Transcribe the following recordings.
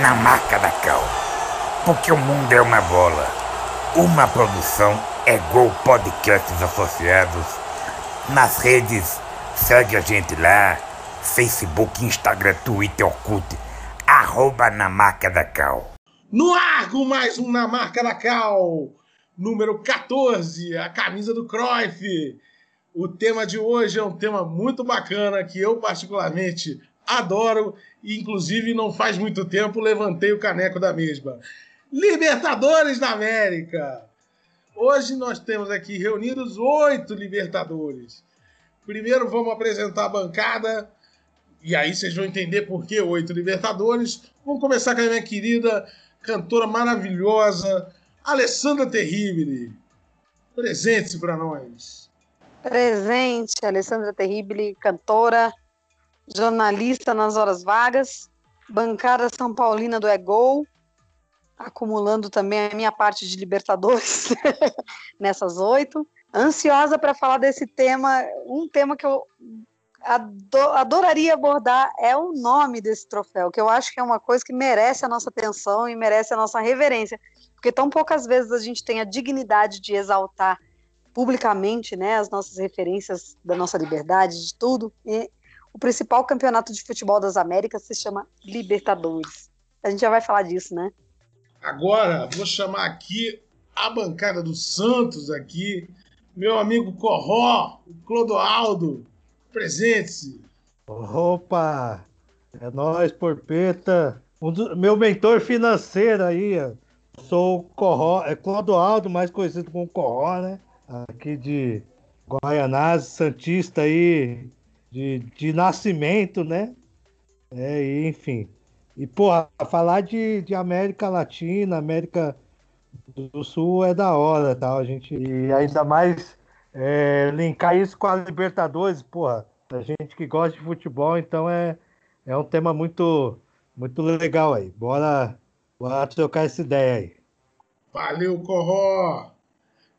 na marca da Cal. Porque o mundo é uma bola. Uma produção é Gol Podcasts Associados. Nas redes, segue a gente lá. Facebook, Instagram, Twitter, Orkut. Arroba na marca da Cal. No ar com mais um Na Marca da Cal, número 14, a camisa do Cruyff. O tema de hoje é um tema muito bacana que eu particularmente adoro e inclusive não faz muito tempo levantei o caneco da mesma. Libertadores da América. Hoje nós temos aqui reunidos oito Libertadores. Primeiro vamos apresentar a bancada e aí vocês vão entender por que oito Libertadores. Vamos começar com a minha querida cantora maravilhosa, Alessandra Terribile. Presente-se para nós. Presente, Alessandra Terribile, cantora, jornalista nas horas vagas, bancada São Paulina do Egol, acumulando também a minha parte de Libertadores nessas oito. Ansiosa para falar desse tema, um tema que eu ado- adoraria abordar é o nome desse troféu, que eu acho que é uma coisa que merece a nossa atenção e merece a nossa reverência, porque tão poucas vezes a gente tem a dignidade de exaltar publicamente, né, as nossas referências da nossa liberdade, de tudo. E o principal campeonato de futebol das Américas se chama Libertadores. A gente já vai falar disso, né? Agora vou chamar aqui a bancada do Santos aqui, meu amigo Corró, o Clodoaldo. Presente-se. Opa! É nóis, Porpeta. Um do- meu mentor financeiro aí. Sou o Corró, é Clodoaldo, mais conhecido como Corró, né? Aqui de Guaianazes, Santista aí, de, de nascimento, né? É, enfim. E, porra, falar de, de América Latina, América do Sul é da hora, tal. A gente, e ainda mais é, linkar isso com a Libertadores, porra. A gente que gosta de futebol, então é, é um tema muito, muito legal aí. Bora, bora trocar essa ideia aí. Valeu, Corró.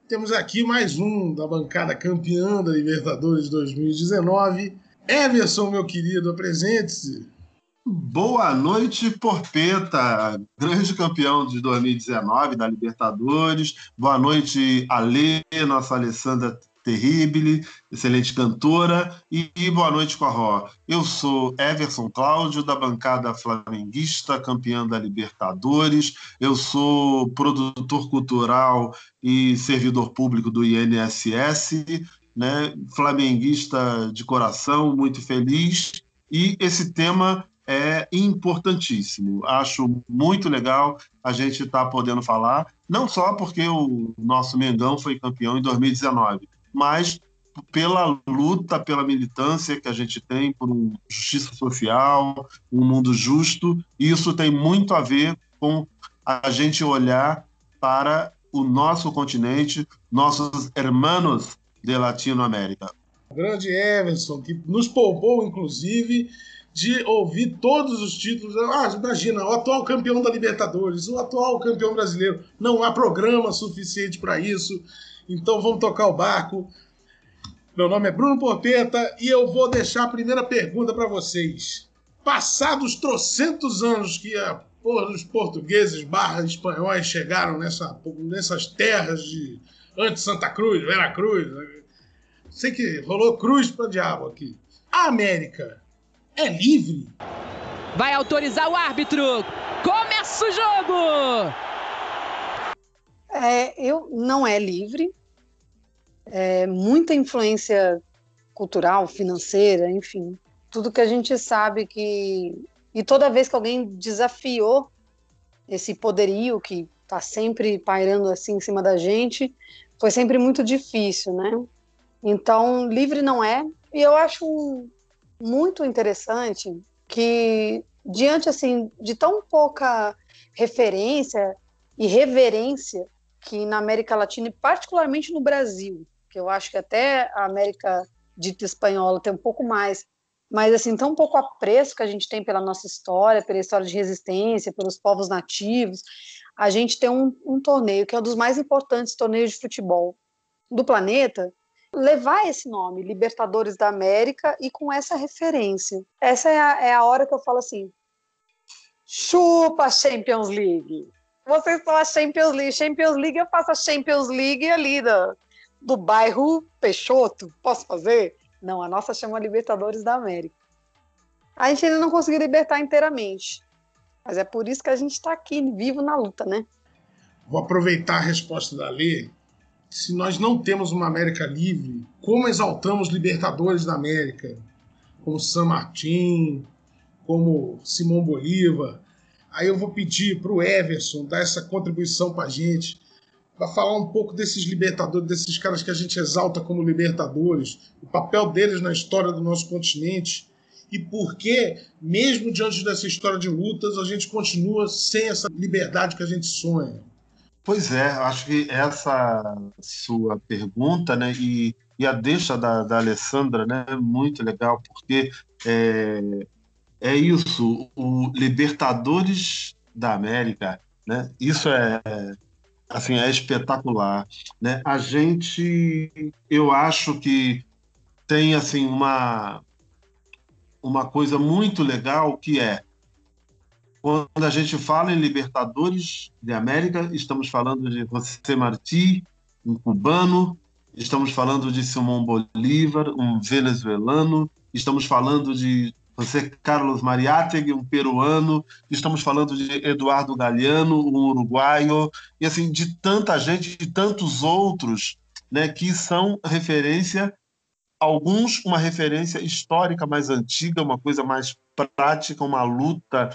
Temos aqui mais um da bancada campeã da Libertadores 2019. Emerson, meu querido, apresente-se. Boa noite, Porpeta, grande campeão de 2019 da Libertadores. Boa noite, Alê, nossa Alessandra Terribile, excelente cantora. E, e boa noite, Corró. Eu sou Everson Cláudio, da bancada flamenguista, campeã da Libertadores. Eu sou produtor cultural e servidor público do INSS, né? flamenguista de coração, muito feliz. E esse tema é importantíssimo. Acho muito legal a gente estar podendo falar, não só porque o nosso Mengão foi campeão em 2019, mas pela luta, pela militância que a gente tem por justiça social, um mundo justo. Isso tem muito a ver com a gente olhar para o nosso continente, nossos hermanos de Latinoamérica. Grande Emerson, que nos poupou, inclusive, de ouvir todos os títulos. Ah, imagina, o atual campeão da Libertadores, o atual campeão brasileiro. Não há programa suficiente para isso. Então vamos tocar o barco. Meu nome é Bruno Porpeta e eu vou deixar a primeira pergunta para vocês. Passados trocentos anos que a porra dos portugueses barra espanhóis chegaram nessa, nessas terras de antes Santa Cruz, Vera Cruz, sei que rolou cruz para diabo aqui. A América é livre? Vai autorizar o árbitro. Começa o jogo! É, eu não é livre. É, muita influência cultural, financeira, enfim, tudo que a gente sabe que e toda vez que alguém desafiou esse poderio que está sempre pairando assim em cima da gente, foi sempre muito difícil, né? Então, livre não é. E eu acho muito interessante que diante assim de tão pouca referência e reverência que na América Latina e particularmente no Brasil, que eu acho que até a América dita espanhola tem um pouco mais, mas assim tão pouco apreço que a gente tem pela nossa história, pela história de resistência, pelos povos nativos, a gente tem um, um torneio que é um dos mais importantes torneios de futebol do planeta, levar esse nome, Libertadores da América, e com essa referência. Essa é a, é a hora que eu falo assim: chupa Champions League. Vocês são a Champions League. Champions League, eu faço a Champions League ali do, do bairro Peixoto. Posso fazer? Não, a nossa chama Libertadores da América. A gente ainda não conseguiu libertar inteiramente. Mas é por isso que a gente está aqui, vivo na luta, né? Vou aproveitar a resposta da Lê se nós não temos uma América livre, como exaltamos libertadores da América, como San Martín, como Simão Bolívar. Aí eu vou pedir para o Everson dar essa contribuição para a gente, para falar um pouco desses libertadores, desses caras que a gente exalta como libertadores, o papel deles na história do nosso continente e por que, mesmo diante dessa história de lutas, a gente continua sem essa liberdade que a gente sonha. Pois é, acho que essa sua pergunta, né, e, e a deixa da, da Alessandra, né, é muito legal, porque é, é isso, o Libertadores da América, né, isso é, assim, é espetacular, né, a gente, eu acho que tem, assim, uma, uma coisa muito legal que é quando a gente fala em Libertadores de América, estamos falando de José Martí, um cubano, estamos falando de Simão Bolívar, um venezuelano, estamos falando de José Carlos Mariátegui, um peruano, estamos falando de Eduardo Galeano, um uruguaio, e assim, de tanta gente, de tantos outros, né, que são referência, alguns uma referência histórica mais antiga, uma coisa mais prática, uma luta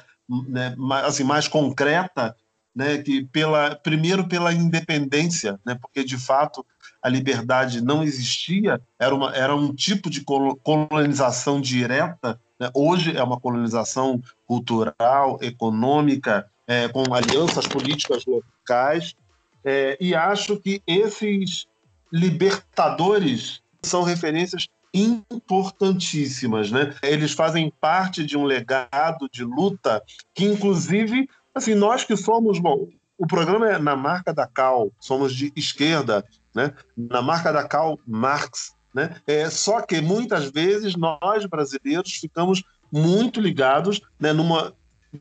né, assim, mais concreta, né, que pela, primeiro pela independência, né, porque de fato a liberdade não existia, era, uma, era um tipo de colonização direta, né, hoje é uma colonização cultural, econômica, é, com alianças políticas locais, é, e acho que esses libertadores são referências importantíssimas, né? Eles fazem parte de um legado de luta que, inclusive, assim, nós que somos, bom, o programa é na marca da Cal, somos de esquerda, né? Na marca da Cal, Marx, né? É, só que muitas vezes nós brasileiros ficamos muito ligados né, numa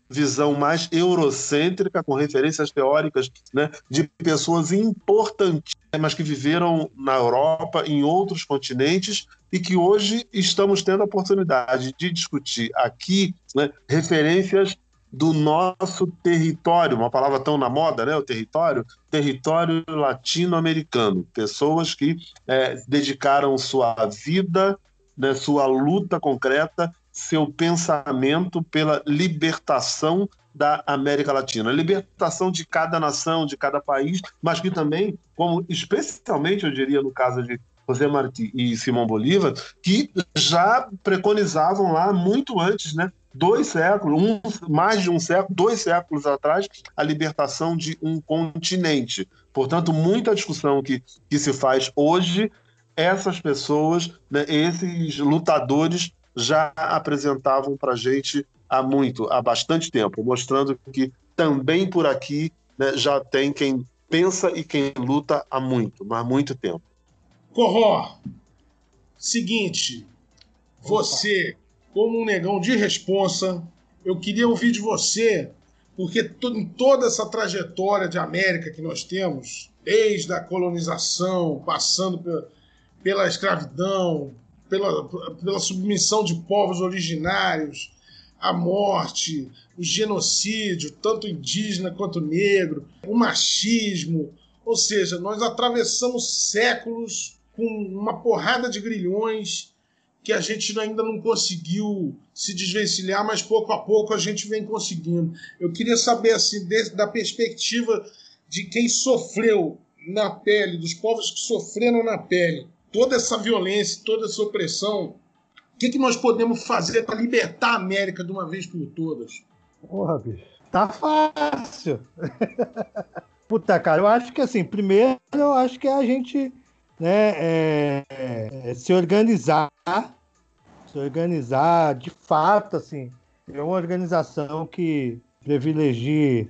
visão mais eurocêntrica, com referências teóricas né, de pessoas importantes, mas que viveram na Europa, em outros continentes, e que hoje estamos tendo a oportunidade de discutir aqui né, referências do nosso território, uma palavra tão na moda, né? O território, território latino-americano, pessoas que é, dedicaram sua vida, né, sua luta concreta seu pensamento pela libertação da América Latina, libertação de cada nação, de cada país, mas que também, como especialmente eu diria no caso de José Martí e Simão Bolívar, que já preconizavam lá muito antes, né? Dois séculos, um, mais de um século, dois séculos atrás, a libertação de um continente. Portanto, muita discussão que, que se faz hoje, essas pessoas, né, esses lutadores já apresentavam para a gente há muito, há bastante tempo, mostrando que também por aqui né, já tem quem pensa e quem luta há muito, mas muito tempo. Corró, seguinte, você, como um negão de responsa, eu queria ouvir de você, porque em toda essa trajetória de América que nós temos, desde a colonização, passando pela escravidão, pela, pela submissão de povos originários, a morte, o genocídio, tanto indígena quanto negro, o machismo. Ou seja, nós atravessamos séculos com uma porrada de grilhões que a gente ainda não conseguiu se desvencilhar, mas pouco a pouco a gente vem conseguindo. Eu queria saber, assim, da perspectiva de quem sofreu na pele, dos povos que sofreram na pele toda essa violência, toda essa opressão, o que, que nós podemos fazer para libertar a América de uma vez por todas? Porra, bicho. Tá fácil. Puta, cara, eu acho que assim, primeiro eu acho que é a gente né, é, é, se organizar, se organizar de fato, assim, é uma organização que privilegie,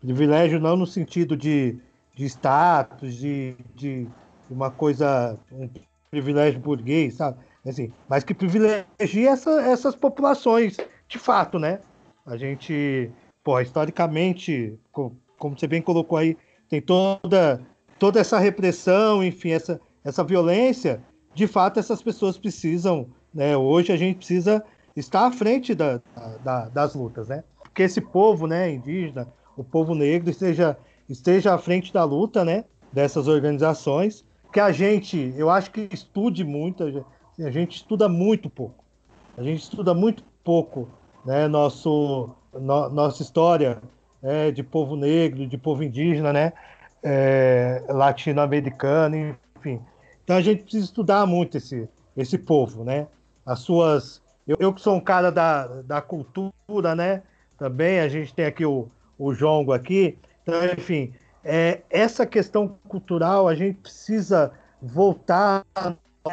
privilégio não no sentido de, de status, de, de uma coisa, um privilégio burguês, sabe? Assim, mas que privilegie essa, essas populações, de fato, né? A gente, pô, historicamente, como você bem colocou aí, tem toda, toda essa repressão, enfim, essa, essa violência, de fato, essas pessoas precisam, né? Hoje a gente precisa estar à frente da, da, das lutas, né? Que esse povo, né, indígena, o povo negro esteja, esteja à frente da luta, né? Dessas organizações, que a gente, eu acho que estude muito, a gente estuda muito pouco. A gente estuda muito pouco, né? Nosso, no, nossa história é, de povo negro, de povo indígena, né? É, latino-americano, enfim. Então a gente precisa estudar muito esse, esse povo, né? As suas. Eu, eu que sou um cara da, da cultura, né? Também a gente tem aqui o, o Jongo aqui. Então, enfim, é, essa questão cultural a gente precisa voltar,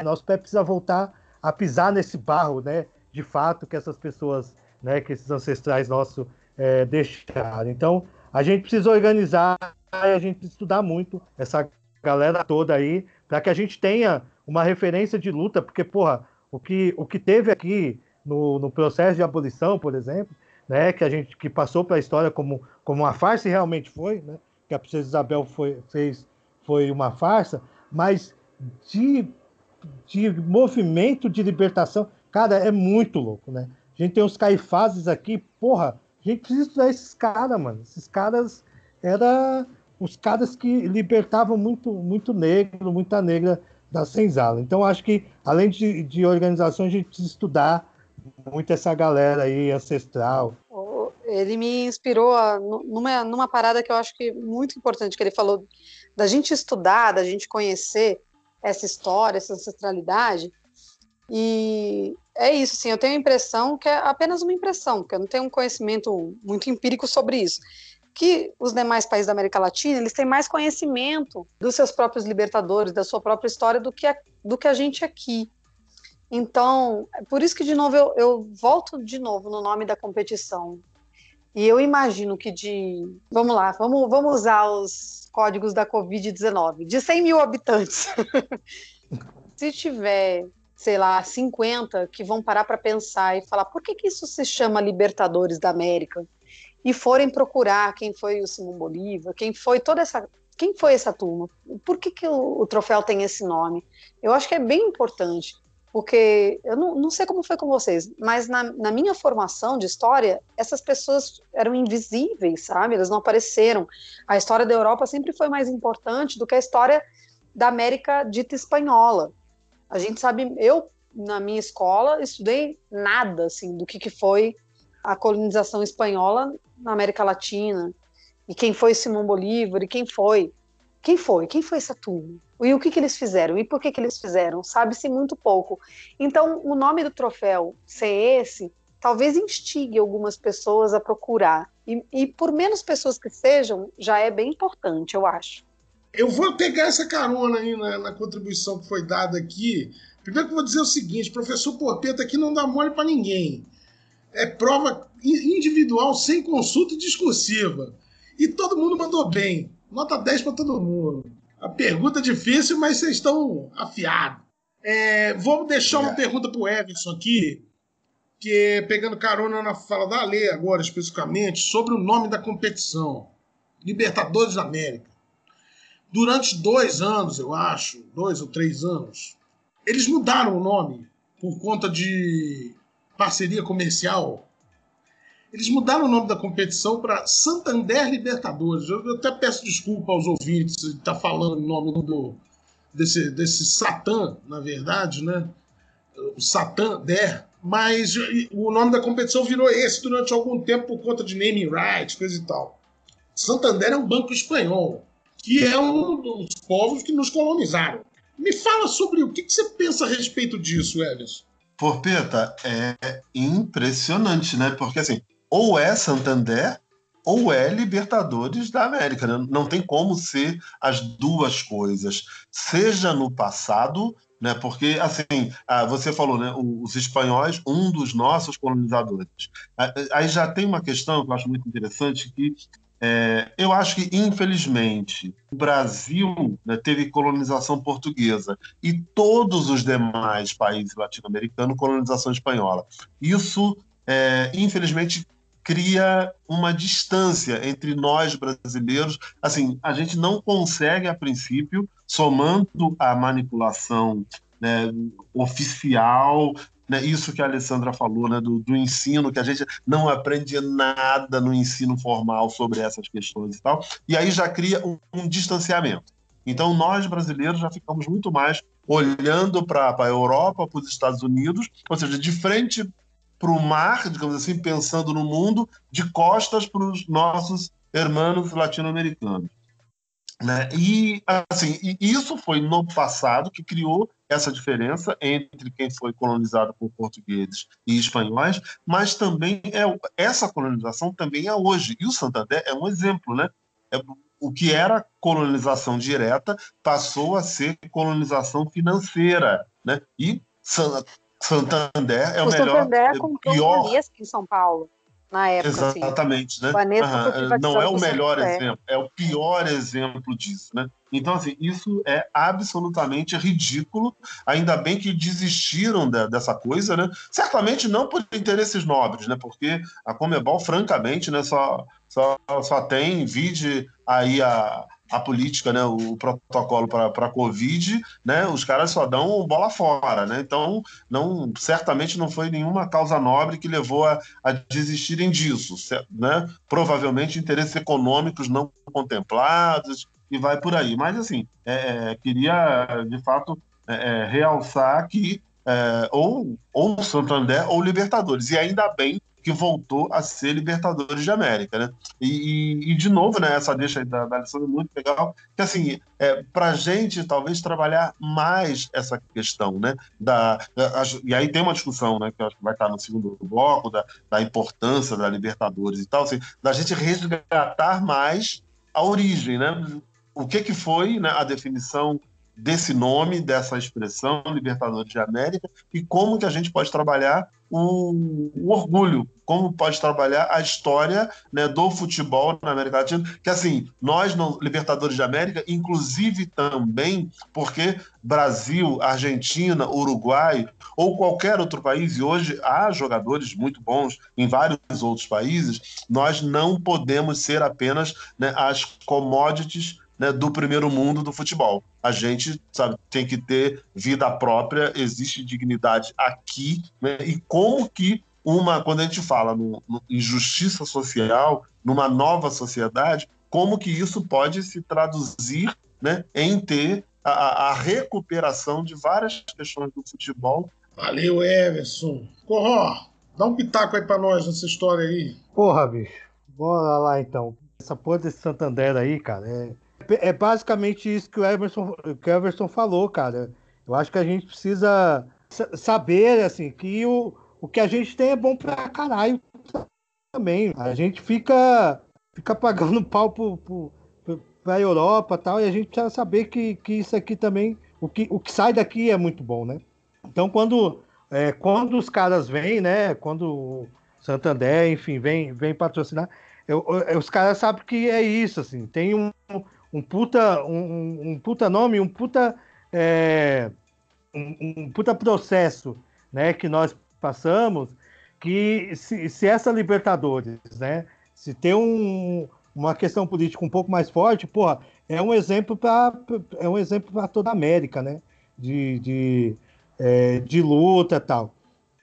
nosso pé precisa voltar a pisar nesse barro, né? De fato, que essas pessoas, né? Que esses ancestrais nossos é, deixaram. Então, a gente precisa organizar, a gente precisa estudar muito essa galera toda aí, para que a gente tenha uma referência de luta, porque, porra, o que, o que teve aqui no, no processo de abolição, por exemplo, né, que a gente que passou para a história como, como uma farsa realmente foi, né, que a princesa Isabel foi, fez foi uma farsa, mas de, de movimento de libertação, cara, é muito louco, né? A gente tem os caifazes aqui, porra, a gente precisa estudar esses caras, mano. Esses caras era os caras que libertavam muito, muito negro, muita negra da senzala. Então, acho que, além de, de organização, a gente precisa estudar muito essa galera aí ancestral. Ele me inspirou a, numa, numa parada que eu acho que é muito importante, que ele falou da gente estudar, da gente conhecer essa história, essa ancestralidade. E é isso, sim. Eu tenho a impressão que é apenas uma impressão, porque eu não tenho um conhecimento muito empírico sobre isso que os demais países da América Latina eles têm mais conhecimento dos seus próprios libertadores, da sua própria história do que a, do que a gente aqui. Então, é por isso que de novo eu, eu volto de novo no nome da competição. E eu imagino que de, vamos lá, vamos, vamos usar os códigos da Covid-19, de 100 mil habitantes. Se tiver, sei lá, 50 que vão parar para pensar e falar por que, que isso se chama Libertadores da América? e forem procurar quem foi o Simão Bolívar, quem foi toda essa quem foi essa turma? Por que, que o, o, troféu tem esse nome? Eu acho que é bem importante, porque eu não, não sei como foi com vocês, mas na, na, minha formação de história, essas pessoas eram invisíveis, sabe? Elas não apareceram. A história da Europa sempre foi mais importante do que a história da América dita espanhola. A gente sabe, eu na minha escola estudei nada assim do que, que foi a colonização espanhola na América Latina, e quem foi Simão Bolívar, e quem foi. Quem foi? Quem foi essa turma? E o que, que eles fizeram? E por que, que eles fizeram? Sabe-se muito pouco. Então, o nome do troféu ser esse, talvez instigue algumas pessoas a procurar. E, e por menos pessoas que sejam, já é bem importante, eu acho. Eu vou pegar essa carona aí na, na contribuição que foi dada aqui. Primeiro que eu vou dizer o seguinte, professor Porpeta aqui não dá mole para ninguém é prova individual, sem consulta discursiva. E todo mundo mandou bem. Nota 10 para todo mundo. A pergunta é difícil, mas vocês estão afiados. É, vamos deixar uma pergunta para o Everson aqui, que pegando carona na fala da lei agora, especificamente, sobre o nome da competição. Libertadores da América. Durante dois anos, eu acho, dois ou três anos, eles mudaram o nome por conta de parceria comercial, eles mudaram o nome da competição para Santander Libertadores. Eu até peço desculpa aos ouvintes de estar tá falando o nome do, desse, desse Satã, na verdade, né? O Santander. Mas o nome da competição virou esse durante algum tempo por conta de naming rights, coisa e tal. Santander é um banco espanhol, que é um dos povos que nos colonizaram. Me fala sobre o que, que você pensa a respeito disso, Everson. Porpeta, é impressionante, né? Porque assim, ou é Santander ou é Libertadores da América. Né? Não tem como ser as duas coisas. Seja no passado, né? Porque assim, ah, você falou, né? Os espanhóis, um dos nossos colonizadores. Ah, aí já tem uma questão que eu acho muito interessante que é, eu acho que, infelizmente, o Brasil né, teve colonização portuguesa e todos os demais países latino-americanos colonização espanhola. Isso, é, infelizmente, cria uma distância entre nós brasileiros. Assim, a gente não consegue, a princípio, somando a manipulação né, oficial, né, isso que a Alessandra falou, né, do, do, ensino, que a gente não aprende nada no ensino formal sobre essas questões e tal, e aí já cria um, um distanciamento. Então, nós brasileiros já ficamos muito mais olhando para a Europa, para os Estados Unidos, ou seja, de frente para o mar, digamos assim, pensando no mundo, de costas para os nossos irmãos latino-americanos. Né? E, assim, isso foi no passado que criou essa diferença entre quem foi colonizado por portugueses e espanhóis, mas também é essa colonização também é hoje. E o Santander é um exemplo, né? É, o que era colonização direta passou a ser colonização financeira, né? E Santander é o, o melhor, Santander comprou pior em São Paulo na época. Assim. Exatamente, assim. né? Uhum. Não é o melhor exemplo, é o pior exemplo disso, né? Então, assim, isso é absolutamente ridículo. Ainda bem que desistiram de, dessa coisa, né? Certamente não por interesses nobres, né? Porque a Comebol, francamente, né, só, só, só tem, vide aí a, a política, né, o protocolo para a Covid, né, os caras só dão bola fora, né? Então, não, certamente não foi nenhuma causa nobre que levou a, a desistirem disso, né? Provavelmente interesses econômicos não contemplados e vai por aí. Mas assim, é, é queria de fato é, é realçar que é, ou ou Santander ou Libertadores e ainda bem que voltou a ser Libertadores de América, né? E, e, e de novo, né, essa deixa aí da, da Alessandra muito legal, que assim, é, para gente talvez trabalhar mais essa questão, né? Da, e aí tem uma discussão, né, que acho que vai estar no segundo bloco, da, da importância da Libertadores e tal, assim, da gente resgatar mais a origem, né? O que, que foi né, a definição desse nome, dessa expressão, Libertadores de América, e como que a gente pode trabalhar o, o orgulho, como pode trabalhar a história né, do futebol na América Latina, que assim, nós no Libertadores de América, inclusive também porque Brasil, Argentina, Uruguai ou qualquer outro país, e hoje há jogadores muito bons em vários outros países, nós não podemos ser apenas né, as commodities né, do primeiro mundo do futebol. A gente sabe, tem que ter vida própria, existe dignidade aqui, né, e como que uma, quando a gente fala no, no, em justiça social, numa nova sociedade, como que isso pode se traduzir né, em ter a, a recuperação de várias questões do futebol. Valeu, Everson. Corró, dá um pitaco aí para nós nessa história aí. Porra, bicho. Bora lá então. Essa porra desse Santander aí, cara, é é basicamente isso que o Everson, que o Everson falou, cara. Eu acho que a gente precisa saber, assim, que o, o que a gente tem é bom pra caralho também. A gente fica, fica pagando pau pro, pro, pra Europa e tal, e a gente precisa saber que, que isso aqui também, o que, o que sai daqui é muito bom, né? Então, quando, é, quando os caras vêm, né, quando Santander, enfim, vem, vem patrocinar, eu, eu, os caras sabem que é isso, assim, tem um, um puta, um, um puta nome, um puta, é, um, um, puta processo né, que nós passamos, que se, se essa Libertadores, né, se tem um, uma questão política um pouco mais forte, porra, é um exemplo para é um exemplo para toda a América, né, de, de, é, de luta tal.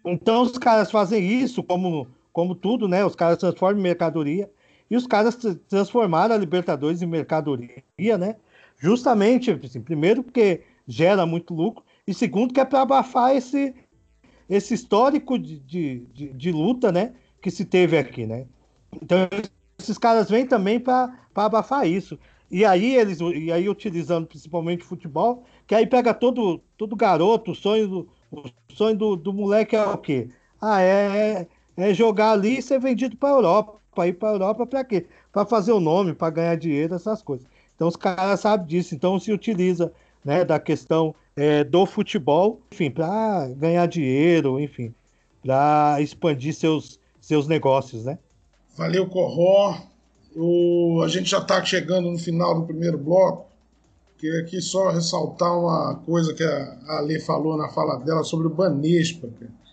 Então os caras fazem isso como como tudo, né? Os caras transformam em mercadoria e os caras transformaram a Libertadores em mercadoria, né? Justamente, assim, primeiro, porque gera muito lucro, e segundo, que é para abafar esse, esse histórico de, de, de, de, luta, né? Que se teve aqui, né? Então, esses caras vêm também para abafar isso. E aí, eles, e aí, utilizando principalmente futebol, que aí pega todo, todo garoto, o sonho do, o sonho do, do moleque é o quê? Ah, é, é jogar ali e ser vendido para a Europa. Para ir para a Europa para quê? Para fazer o nome, para ganhar dinheiro, essas coisas. Então os caras sabem disso, então se utiliza né, da questão é, do futebol, enfim, para ganhar dinheiro, enfim, para expandir seus, seus negócios, né? Valeu, Corró. O, a gente já está chegando no final do primeiro bloco. Queria aqui só ressaltar uma coisa que a Ale falou na fala dela sobre o Banespa. Cara.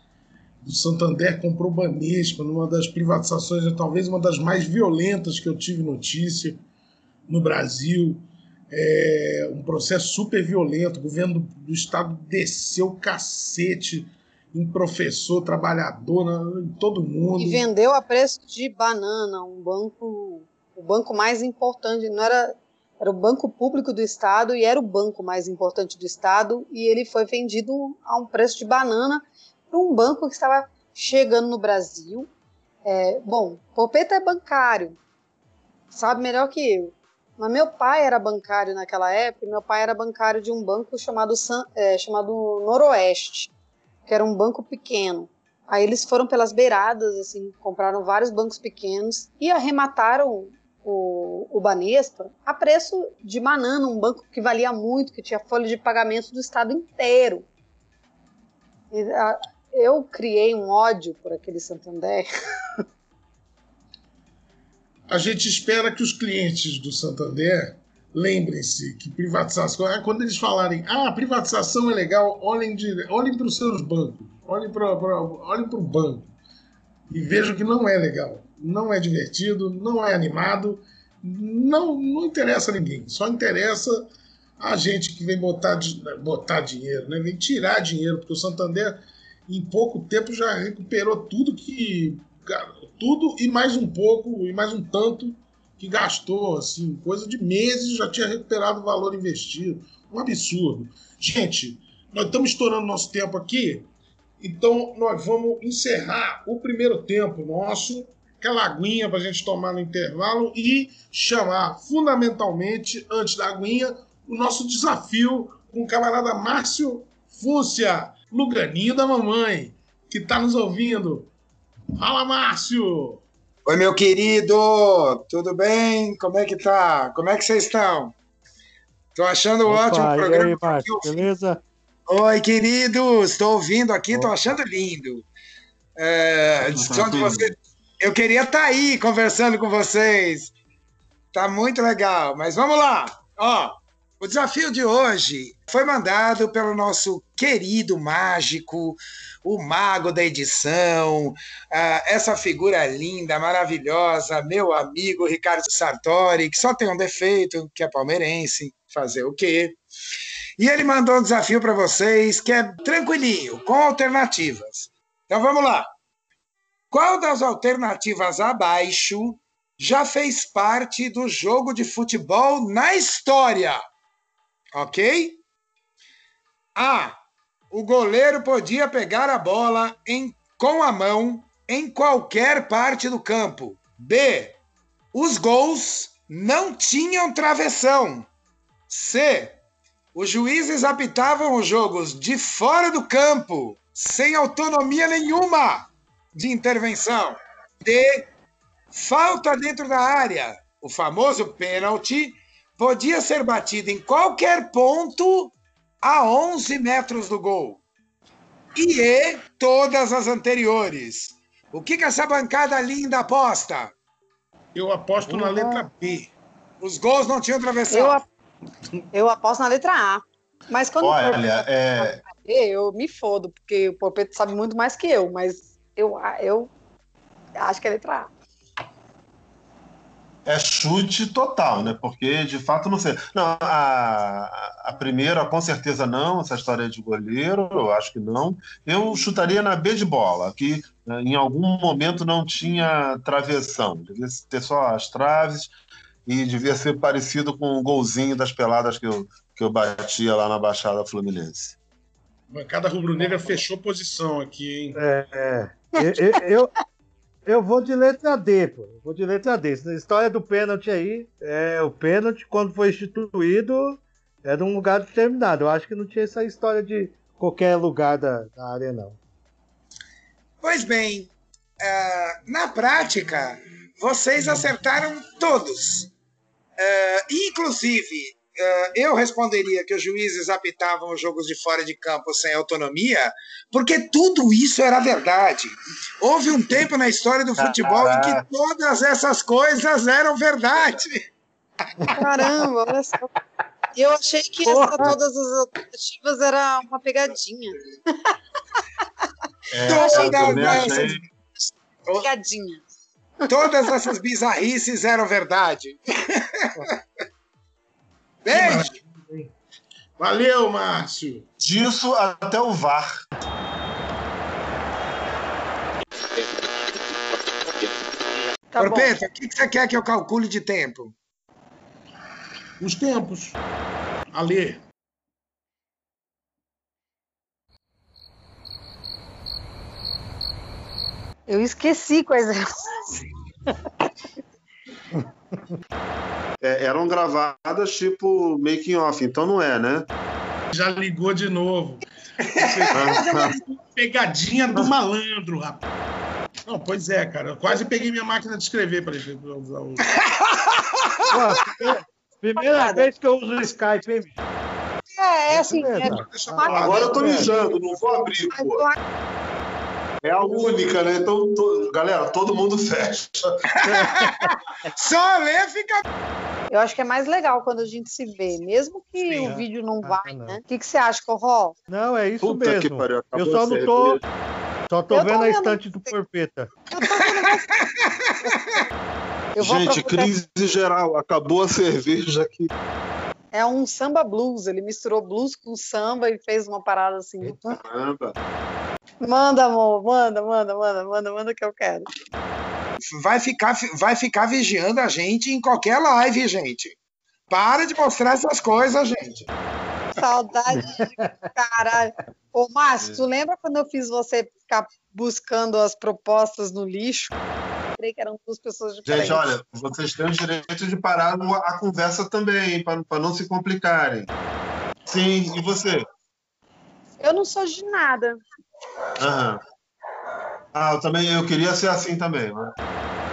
O Santander comprou o Banespa numa das privatizações, talvez uma das mais violentas que eu tive notícia no Brasil. É um processo super violento. O governo do, do estado desceu o cacete em professor, trabalhador, em todo mundo. E vendeu a preço de banana, um banco, o banco mais importante, não era era o banco público do estado e era o banco mais importante do estado e ele foi vendido a um preço de banana para um banco que estava chegando no Brasil. É, bom, Popeta é bancário, sabe melhor que eu. Mas meu pai era bancário naquela época. Meu pai era bancário de um banco chamado, é, chamado Noroeste, que era um banco pequeno. Aí eles foram pelas beiradas, assim, compraram vários bancos pequenos e arremataram o, o Banespa a preço de banana, um banco que valia muito, que tinha folha de pagamento do estado inteiro. E, a, eu criei um ódio por aquele Santander. A gente espera que os clientes do Santander lembrem-se que privatização. Ah, quando eles falarem, ah, privatização é legal, olhem, de, olhem para os seus bancos, olhem para olhem o banco e vejam que não é legal não é divertido, não é animado, não, não interessa a ninguém. Só interessa a gente que vem botar, botar dinheiro, né? vem tirar dinheiro, porque o Santander em pouco tempo já recuperou tudo que. Tudo e mais um pouco, e mais um tanto que gastou, assim, coisa de meses já tinha recuperado o valor investido. Um absurdo. Gente, nós estamos estourando nosso tempo aqui, então nós vamos encerrar o primeiro tempo nosso aquela aguinha para a gente tomar no intervalo e chamar, fundamentalmente, antes da aguinha, o nosso desafio com o camarada Márcio Fúcia, Luganinho da Mamãe, que está nos ouvindo. Fala, Márcio! Oi, meu querido! Tudo bem? Como é que tá? Como é que vocês estão? Tô achando Opa, ótimo o programa. Aí, Márcio, beleza? Oi, queridos! Estou ouvindo aqui, estou achando lindo. É, de vocês eu queria estar tá aí conversando com vocês. Tá muito legal, mas vamos lá. Ó, o desafio de hoje foi mandado pelo nosso querido mágico, o mago da edição, uh, essa figura linda, maravilhosa, meu amigo Ricardo Sartori, que só tem um defeito, que é palmeirense, fazer o quê? E ele mandou um desafio para vocês que é tranquilinho, com alternativas. Então vamos lá. Qual das alternativas abaixo já fez parte do jogo de futebol na história? Ok? A. O goleiro podia pegar a bola em, com a mão em qualquer parte do campo. B. Os gols não tinham travessão. C. Os juízes apitavam os jogos de fora do campo, sem autonomia nenhuma de intervenção. D. Falta dentro da área. O famoso pênalti podia ser batido em qualquer ponto a 11 metros do gol. E E. Todas as anteriores. O que, que essa bancada linda aposta? Eu aposto na letra B. Os gols não tinham travessão. Eu, eu aposto na letra A. Mas quando Olha, é... eu me fodo, porque o Popeto sabe muito mais que eu, mas eu, eu acho que é letra A. É chute total, né? Porque de fato não sei. Não, a, a primeira, com certeza não, essa história de goleiro, eu acho que não. Eu chutaria na B de bola, que né, em algum momento não tinha travessão, devia ter só as traves e devia ser parecido com o golzinho das peladas que eu, que eu batia lá na Baixada Fluminense. A bancada rubro-negra fechou posição aqui, hein? É, é. Eu, eu, eu, vou de letra D, pô. Eu vou de letra D. A história do pênalti aí, é, o pênalti, quando foi instituído, era um lugar determinado. Eu acho que não tinha essa história de qualquer lugar da, da área, não. Pois bem, é, na prática, vocês acertaram todos. É, inclusive, eu responderia que os juízes apitavam os jogos de fora de campo sem autonomia, porque tudo isso era verdade. Houve um tempo na história do futebol em que todas essas coisas eram verdade. Caramba, olha só. Eu achei que essa, todas as alternativas era uma pegadinha. É, Todas eu também essas, achei. Pegadinha. todas essas bizarrices eram verdade. Beijo! Valeu, Márcio. Disso até o VAR. Tá o que que você quer que eu calcule de tempo? Os tempos. Alê. Eu esqueci quais eram. É, eram gravadas tipo making off, então não é, né? Já ligou de novo. Pegadinha do malandro, rapaz. Não, pois é, cara. Eu quase peguei minha máquina de escrever para usar o. Primeira- vez que eu uso o Skype, hein, bicho? É, é assim. É. Agora eu tô mijando, não vou abrir, pô. É a única, né? Então, to- galera, todo mundo fecha. Só ler fica. Eu acho que é mais legal quando a gente se vê, mesmo que Sim, o é. vídeo não Ah, vai, não. né? O que, que você acha, Corró? Não, é isso Puta que mesmo. pariu, Eu acabou só a não tô. cerveja. Só tô tô vendo a vendo. estante do Porpeta. Eu vou Gente, crise geral. Acabou a cerveja aqui. É um samba blues. Ele misturou blues com samba e fez uma parada assim. Caramba. Manda, amor, manda, manda, manda, manda, manda que eu quero. Vai ficar, vai ficar vigiando a gente em qualquer live, gente. Para de mostrar essas coisas, gente. Saudade de caralho. Ô, Márcio, tu lembra quando eu fiz você ficar buscando as propostas no lixo? Creio que eram duas pessoas diferentes. Gente, olha, vocês têm o direito de parar a conversa também, para não se complicarem. Sim, e você? Eu não sou de nada. Aham. Ah, eu também eu queria ser assim também. Né?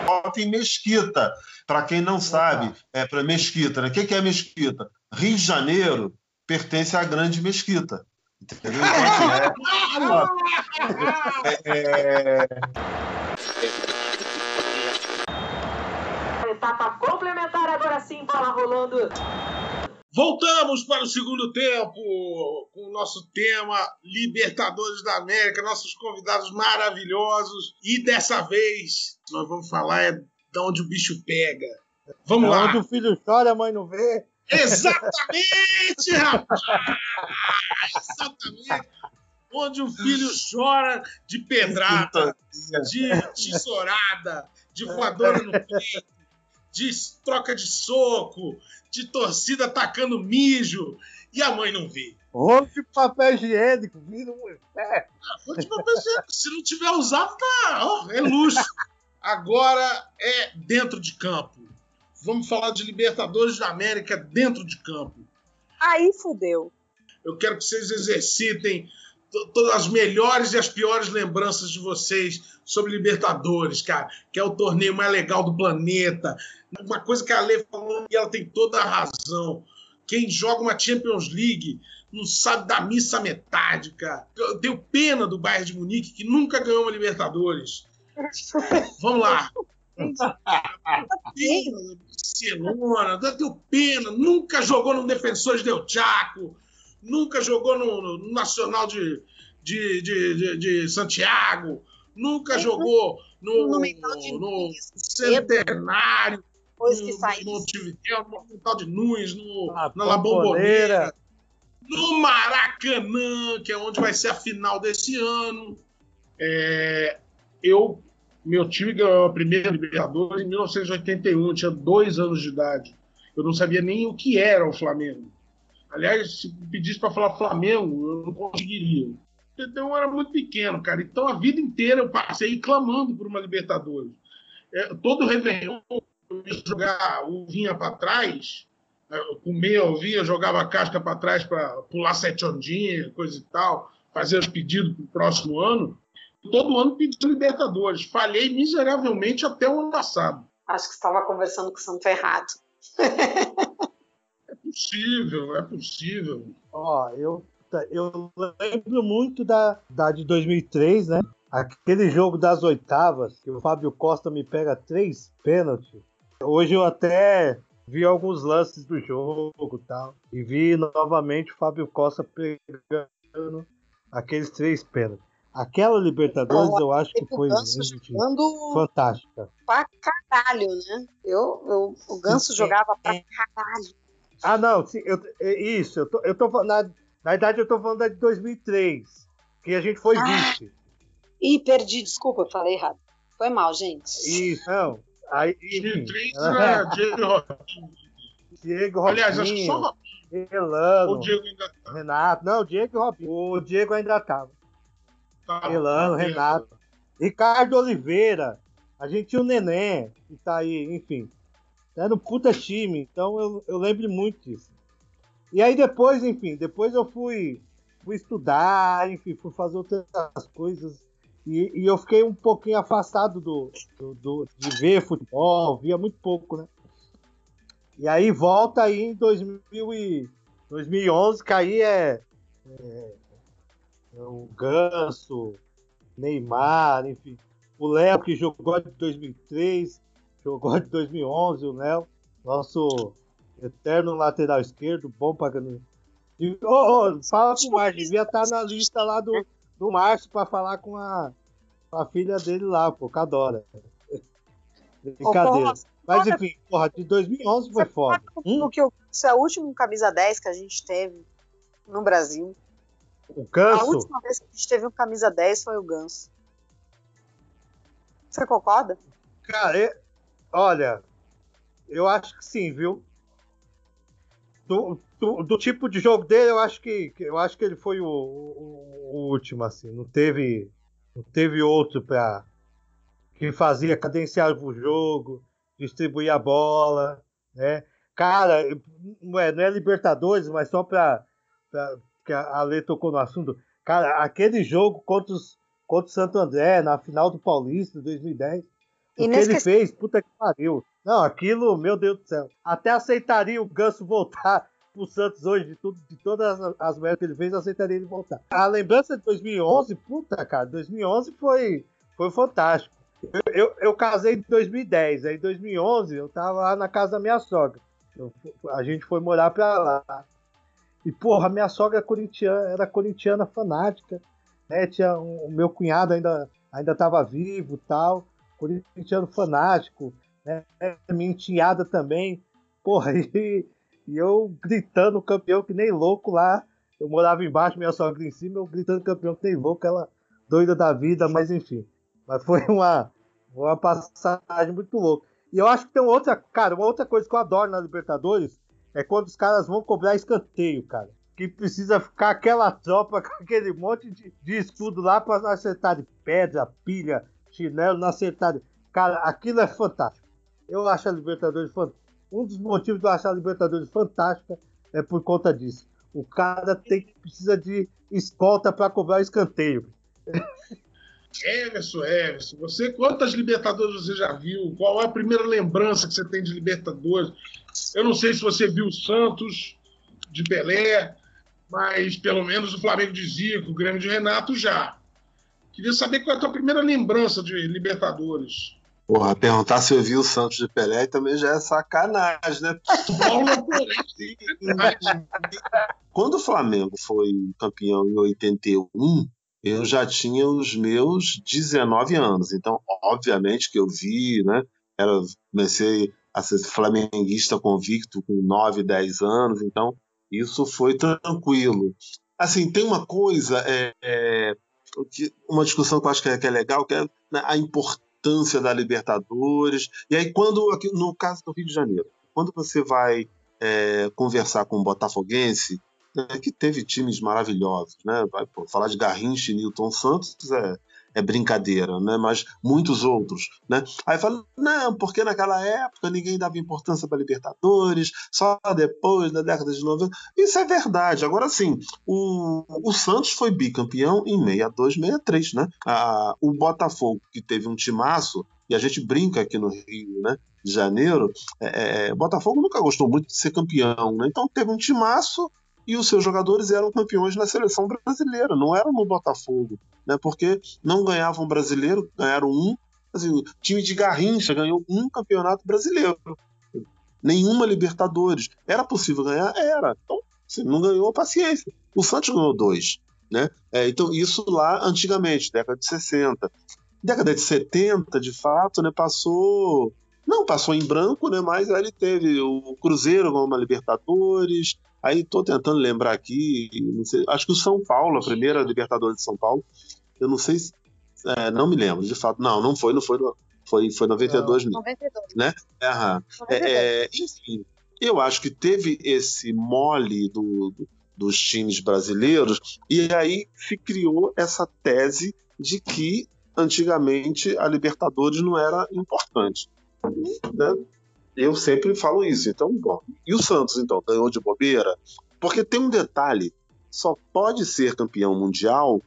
Bota em Mesquita. Para quem não sabe, é para Mesquita. Né? O que, é Mesquita? Rio de Janeiro pertence à Grande Mesquita. Entendeu? Então, assim, é- é- é- Etapa complementar agora sim, bola rolando. Voltamos para o segundo tempo com o nosso tema Libertadores da América, nossos convidados maravilhosos. E dessa vez nós vamos falar é de onde o bicho pega. Vamos É lá. onde o filho chora, a mãe não vê. Exatamente, rapaz! Exatamente. Onde o filho chora de pedrada, de tesourada, de voadora no peito, de troca de soco, de torcida atacando mijo, e a mãe não vê. Rolo de papel higiênico, vira um inferno. Vou te dizer, Se não tiver usado, tá, ó, é luxo. Agora é dentro de campo. Vamos falar de Libertadores da América dentro de campo. Aí fudeu. Eu quero que vocês exercitem todas as melhores e as piores lembranças de vocês sobre Libertadores, cara, que é o torneio mais legal do planeta. Uma coisa que a Lê falou e ela tem toda a razão. Quem joga uma Champions League não sabe da missa à metade, cara. Eu tenho pena do Bayern de Munique que nunca ganhou uma Libertadores. Vamos lá. Pena do Barcelona, deu pena, nunca jogou no Defensores Del Chaco, nunca jogou no, no Nacional de, de, de, de- de Santiago, nunca jogou no, No no Nunes, Centenário, Depois que no, saiu. no Mental de Nunes, no, Ah, na La Bomboneira. Bombonera, no Maracanã, que é onde vai ser a final desse ano. É, eu, meu time ganhou a primeira Libertadores em 1981, eu tinha dois anos de idade. Eu não sabia nem o que era o Flamengo. Aliás, se pedisse para falar Flamengo, eu não conseguiria. Então eu era muito pequeno, cara. Então a vida inteira eu passei clamando por uma Libertadores. É, todo Réveillon eu ia jogar o vinha para trás, eu comia, ouvia, jogava a casca para trás para pular sete ondinhas, coisa e tal, fazer os pedidos para o próximo ano. todo ano pedindo Libertadores. Falhei miseravelmente até o ano passado. Acho que estava conversando com o Santo errado. é possível, é possível. Ó, eu, eu lembro muito da, da de 2003, né? Aquele jogo das oitavas, que o Fábio Costa me pega três pênaltis. Hoje eu até vi alguns lances do jogo e tal. E vi novamente o Fábio Costa pegando aqueles três pênaltis. Aquela Libertadores eu acho que foi jogando fantástica. Pra caralho, né? Eu, eu, o Ganso jogava pra caralho. Ah, não, sim, eu, é isso, eu tô, eu tô na, na verdade eu tô falando da de 2003, que a gente foi ah, vice. Ih, perdi, desculpa, eu falei errado. Foi mal, gente. Isso, não. Aí, enfim, é, Diego Robinho. Diego Robinho. Aliás, acho que só Elano, o Diego ainda tá. Renato, não, o Diego e Robinho. O Diego ainda tava. Tá, Elano, tá Renato. Ricardo Oliveira. A gente tinha o Neném, que tá aí, enfim. Era um puta time, então eu, eu lembro muito disso. E aí depois, enfim, depois eu fui, fui estudar, enfim, fui fazer outras coisas. E, e, eu fiquei um pouquinho afastado do, do, do, de ver futebol, via muito pouco, né? E aí volta aí em 2000 e, 2011, que aí é, é, é o Ganso, Neymar, enfim. O Léo, que jogou de 2003, jogou de 2011, o Léo, nosso eterno lateral esquerdo, bom pra... E, oh, oh, fala com o Márcio, devia estar na lista lá do, do Márcio para falar com a, com a filha dele lá, pô, Cadora. Brincadeira. Mas enfim, porra, de 2011 foi foda. Hum? que eu, isso é o último camisa 10 que a gente teve no Brasil. O Ganso? A última vez que a gente teve um camisa 10 foi o Ganso. Você concorda? Cara, olha, eu acho que sim, viu? Do, do, do, tipo de jogo dele, eu acho que eu acho que ele foi o, o, o último, assim. Não teve, não teve outro para que fazia cadenciar o jogo, distribuir a bola, né? Cara, não é, não é Libertadores, mas só para que a Lê tocou no assunto. Cara, aquele jogo contra, os, contra o Santo André, na final do Paulista, 2010, o que ele fez, puta que pariu. Não, aquilo, meu Deus do céu. Até aceitaria o Ganso voltar pro Santos hoje, de, tudo, de todas as merdas que ele fez, aceitaria ele voltar. A lembrança de 2011, puta, cara, 2011 foi, foi fantástico. Eu, eu, eu, casei em 2010, aí em 2011 eu tava lá na casa da minha sogra. Eu, a gente foi morar pra lá. E, porra, minha sogra corintiana, era corintiana fanática, né? Tinha um, o meu cunhado ainda, ainda tava vivo tal, corintiano fanático, né? Minha enteada também. Porra, e, e eu gritando campeão que nem louco lá. Eu morava embaixo, minha sogra em cima, eu gritando campeão que nem louco, ela doida da vida, mas enfim. Mas foi uma, uma passagem muito louca. E eu acho que tem outra, cara, uma outra coisa que eu adoro na Libertadores é quando os caras vão cobrar escanteio, cara. Que precisa ficar aquela tropa com aquele monte de, de escudo lá não acertar de pedra, pilha, chinelo, não acertar. De... Cara, aquilo é fantástico. Eu acho a Libertadores fantástica. Um dos motivos de eu achar a Libertadores fantástica é por conta disso. O cara tem precisa de escolta para cobrar escanteio. Everson, Everson, você quantas Libertadores você já viu? Qual é a primeira lembrança que você tem de Libertadores? Eu não sei se você viu o Santos de Pelé, mas pelo menos o Flamengo de Zico, o Grêmio de Renato já. Queria saber qual é a tua primeira lembrança de Libertadores. Porra, perguntar se eu vi o Santos de Pelé também já é sacanagem, né? Quando o Flamengo foi campeão em 81, eu já tinha os meus 19 anos. Então, obviamente que eu vi, né? Era, comecei a ser flamenguista convicto com 9, 10 anos, então isso foi tranquilo. Assim, tem uma coisa, é, é, uma discussão que eu acho que é, que é legal, que é né, a importância da Libertadores. E aí, quando, aqui, no caso do Rio de Janeiro, quando você vai é, conversar com um botafoguense, né, que teve times maravilhosos, né? Vai, pô, falar de Garrincha e Newton Santos é, é brincadeira, né? Mas muitos outros, né? Aí fala, não, porque naquela época ninguém dava importância para Libertadores, só depois da década de 90. Isso é verdade. Agora sim, o, o Santos foi bicampeão em 62, 63, né? Ah, o Botafogo, que teve um timaço, e a gente brinca aqui no Rio, né? De Janeiro, é, é, Botafogo nunca gostou muito de ser campeão, né? Então teve um timaço e os seus jogadores eram campeões na seleção brasileira, não eram no Botafogo, né? Porque não ganhavam brasileiro, ganharam um. Assim, o time de Garrincha ganhou um campeonato brasileiro, nenhuma Libertadores. Era possível ganhar? Era. Então, se não ganhou, paciência. O Santos ganhou dois. Né? É, então, isso lá antigamente, década de 60. Década de 70, de fato, né, passou. Não, passou em branco, né? Mas ele teve o Cruzeiro ganhou uma Libertadores, Aí estou tentando lembrar aqui, sei, acho que o São Paulo, a primeira Libertadores de São Paulo, eu não sei, é, não me lembro, de fato, não, não foi, não foi, foi, foi 92 mil, 92. né? É, é, enfim, eu acho que teve esse mole do, do, dos times brasileiros e aí se criou essa tese de que antigamente a Libertadores não era importante, né? Eu sempre falo isso. Então, bom. E o Santos, então, ganhou de bobeira? Porque tem um detalhe: só pode ser campeão mundial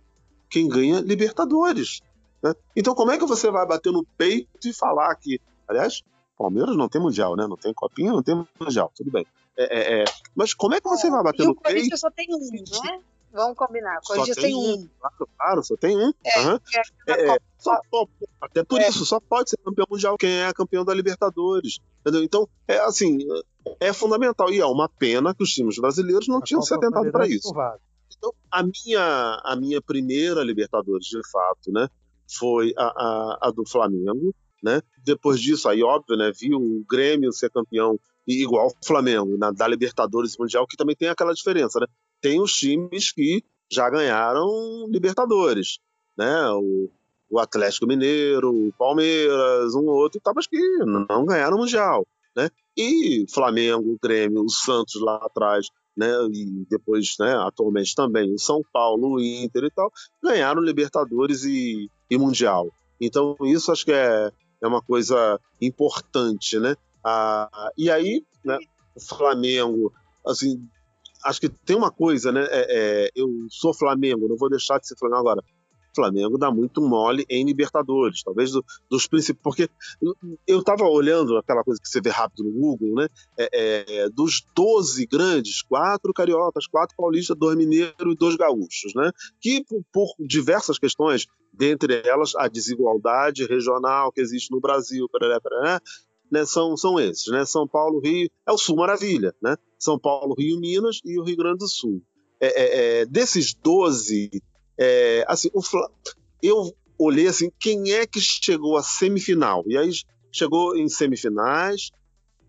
quem ganha Libertadores. Né? Então, como é que você vai bater no peito e falar que. Aliás, Palmeiras não tem mundial, né? Não tem copinha, não tem mundial, tudo bem. É, é, é... Mas como é que você vai bater no o Corinthians só tem um, não é? Vamos combinar. Corinthians tem, tem, um. Claro, claro, só tem um. É, uhum. é, é, só, até por isso, só pode ser campeão mundial quem é campeão da Libertadores. Entendeu? Então, é assim, é fundamental. E é uma pena que os times brasileiros não a tinham se atentado para isso. Então, a minha, a minha primeira Libertadores, de fato, né, foi a, a, a do Flamengo. Né? Depois disso, aí, óbvio, né, vi o Grêmio ser campeão igual o Flamengo, na, da Libertadores Mundial, que também tem aquela diferença, né? Tem os times que já ganharam Libertadores, né? O, o Atlético Mineiro, o Palmeiras, um outro e tal, mas que não ganharam Mundial, né? E Flamengo, Grêmio, o Santos lá atrás, né? E depois, né? Atualmente também o São Paulo, o Inter e tal, ganharam Libertadores e, e Mundial. Então isso acho que é, é uma coisa importante, né? Ah, e aí, né? O Flamengo, assim, acho que tem uma coisa, né? É, é, eu sou Flamengo, não vou deixar de ser Flamengo agora. Flamengo dá muito mole em Libertadores, talvez do, dos principais. Porque eu estava olhando aquela coisa que você vê rápido no Google, né? É, é, dos 12 grandes, quatro cariocas, quatro paulistas, dois mineiros e dois gaúchos, né? Que por, por, diversas questões, dentre elas a desigualdade regional que existe no Brasil, parará, parará, né, são, são esses, né? São Paulo, Rio, é o Sul Maravilha, né? São Paulo, Rio, Minas e o Rio Grande do Sul. É, é, é desses 12, é, assim, o, eu olhei assim, quem é que chegou à semifinal? E aí chegou em semifinais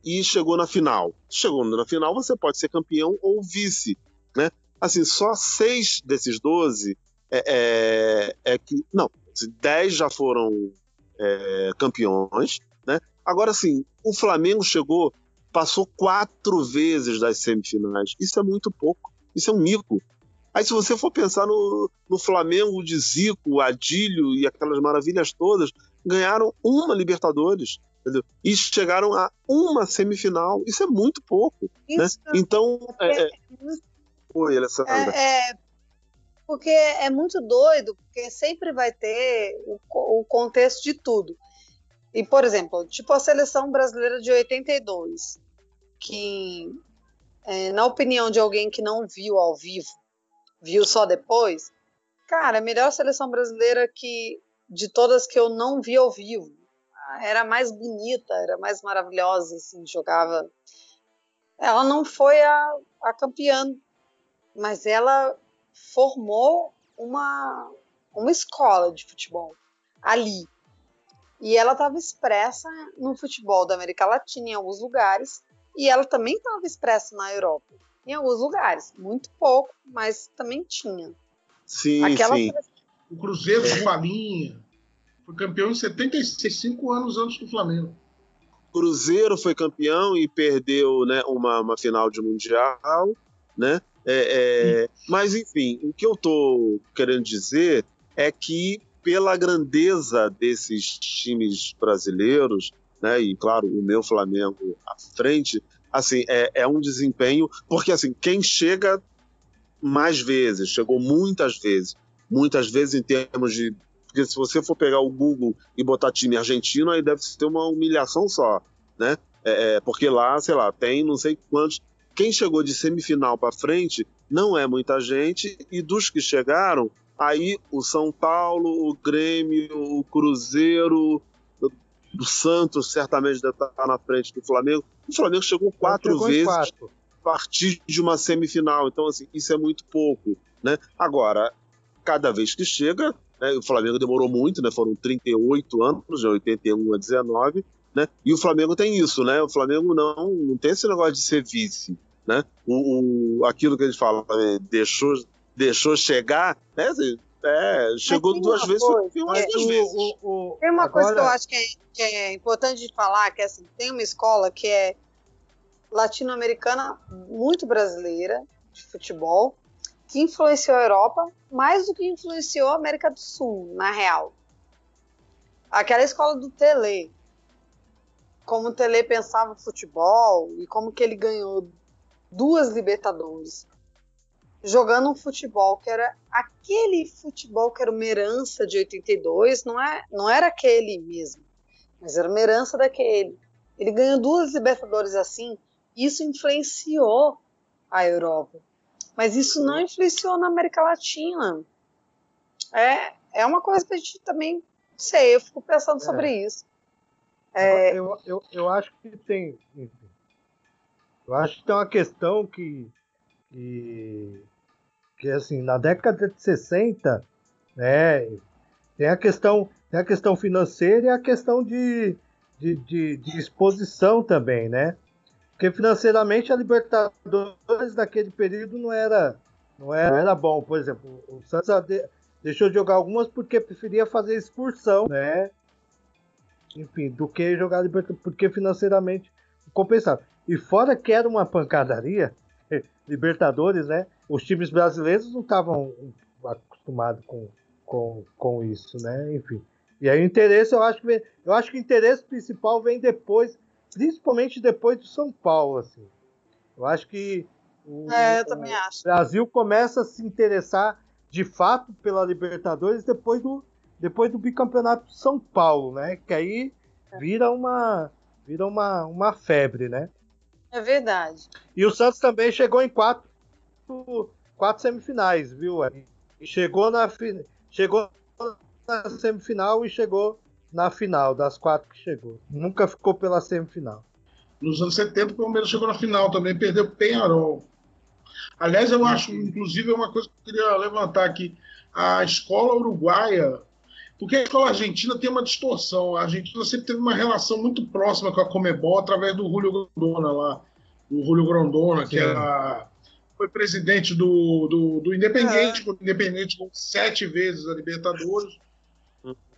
e chegou na final. Chegou na final, você pode ser campeão ou vice, né? Assim, só seis desses 12 é, é, é que. Não, 10 já foram é, campeões, né? Agora sim, o Flamengo chegou, passou quatro vezes das semifinais. Isso é muito pouco. Isso é um mico. Aí, se você for pensar no, no Flamengo de Zico, Adílio e aquelas maravilhas todas, ganharam uma Libertadores. Entendeu? E chegaram a uma semifinal. Isso é muito pouco. Né? Então. É, é... Oi, Alessandra. É, é, porque é muito doido, porque sempre vai ter o, o contexto de tudo. E, por exemplo, tipo a seleção brasileira de 82, que, é, na opinião de alguém que não viu ao vivo, viu só depois, cara, a melhor seleção brasileira que de todas que eu não vi ao vivo. Era mais bonita, era mais maravilhosa, assim, jogava. Ela não foi a, a campeã, mas ela formou uma, uma escola de futebol ali. E ela estava expressa no futebol da América Latina em alguns lugares, e ela também estava expressa na Europa, em alguns lugares, muito pouco, mas também tinha. Sim, Aquela sim. O Cruzeiro de Falinha foi campeão em 75 anos antes do Flamengo. Cruzeiro foi campeão e perdeu né, uma, uma final de mundial, né? É, é, mas enfim, o que eu estou querendo dizer é que pela grandeza desses times brasileiros, né, e claro, o meu Flamengo à frente, assim, é, é um desempenho, porque assim, quem chega mais vezes, chegou muitas vezes, muitas vezes em termos de. Porque se você for pegar o Google e botar time argentino, aí deve ser uma humilhação só, né? É, é, porque lá, sei lá, tem não sei quantos. Quem chegou de semifinal para frente não é muita gente, e dos que chegaram, aí o São Paulo, o Grêmio, o Cruzeiro, do Santos certamente deve estar na frente do Flamengo. O Flamengo chegou quatro chegou vezes quatro. a partir de uma semifinal. Então, assim, isso é muito pouco. Né? Agora, cada vez que chega, né, o Flamengo demorou muito, né? foram 38 anos, de 81 a 19, né? e o Flamengo tem isso, né? o Flamengo não, não tem esse negócio de ser vice. Né? O, o aquilo que eles falam, né? deixou, deixou chegar, né? É, chegou duas vezes, coisa, foi umas é, duas o, vezes. O, o, tem uma agora... coisa que eu acho que é, que é importante de falar, que é assim, tem uma escola que é latino-americana, muito brasileira, de futebol, que influenciou a Europa mais do que influenciou a América do Sul, na real. Aquela escola do Tele, como o Tele pensava futebol e como que ele ganhou duas Libertadores jogando um futebol que era aquele futebol que era uma herança de 82, não, é, não era aquele mesmo, mas era uma herança daquele. Ele ganhou duas Libertadores assim, isso influenciou a Europa. Mas isso não influenciou na América Latina. É, é uma coisa que a gente também, sei, eu fico pensando é. sobre isso. É... Eu, eu, eu acho que tem. Eu acho que tem uma questão que, que que assim, na década de 60, né, tem a questão, tem a questão financeira e a questão de, de, de, de exposição também, né? Porque financeiramente a Libertadores daquele período não era, não era, não era bom. Por exemplo, o Santos deixou de jogar algumas porque preferia fazer excursão, né? Enfim, do que jogar Libertadores, porque financeiramente compensava. E fora que era uma pancadaria, Libertadores, né? Os times brasileiros não estavam acostumados com, com, com isso, né? Enfim. E aí o interesse, eu acho que eu acho que o interesse principal vem depois, principalmente depois do São Paulo, assim. Eu acho que o, é, o Brasil começa a se interessar de fato pela Libertadores depois do depois do bicampeonato de São Paulo, né? Que aí vira uma vira uma, uma febre, né? É verdade. E o Santos também chegou em quatro, quatro semifinais, viu? E chegou na, chegou na semifinal e chegou na final, das quatro que chegou. Nunca ficou pela semifinal. Nos anos 70, o Palmeiras chegou na final também, perdeu o Penharol. Aliás, eu acho, inclusive, é uma coisa que eu queria levantar aqui. A escola uruguaia, porque a escola argentina tem uma distorção. A Argentina sempre teve uma relação muito próxima com a Comebol através do Julio Grondona lá. O Julio Grondona, que era foi presidente do, do, do Independente, é. o Independente com sete vezes a Libertadores.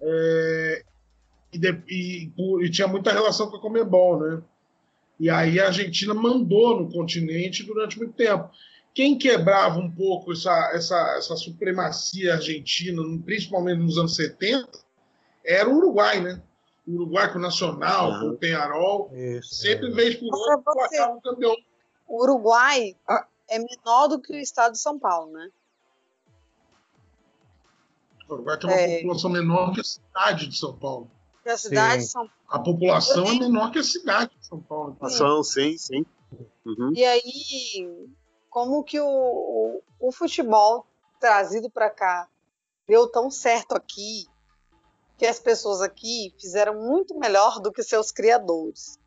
É, e, de, e, e, tinha muita relação com a Comebol, né? E aí a Argentina mandou no continente durante muito tempo. Quem quebrava um pouco essa, essa, essa supremacia argentina, principalmente nos anos 70, era o Uruguai, né? O Uruguai com o Nacional, com o Penharol, Isso, sempre é. vez por outra um campeão. O Uruguai. É menor do que o estado de São Paulo, né? O Uruguai tem uma é... população menor que a cidade de São Paulo. Que a cidade sim. de São Paulo. A população é menor que a cidade de São Paulo. População, sim, sim. Uhum. E aí, como que o, o, o futebol trazido para cá deu tão certo aqui que as pessoas aqui fizeram muito melhor do que seus criadores.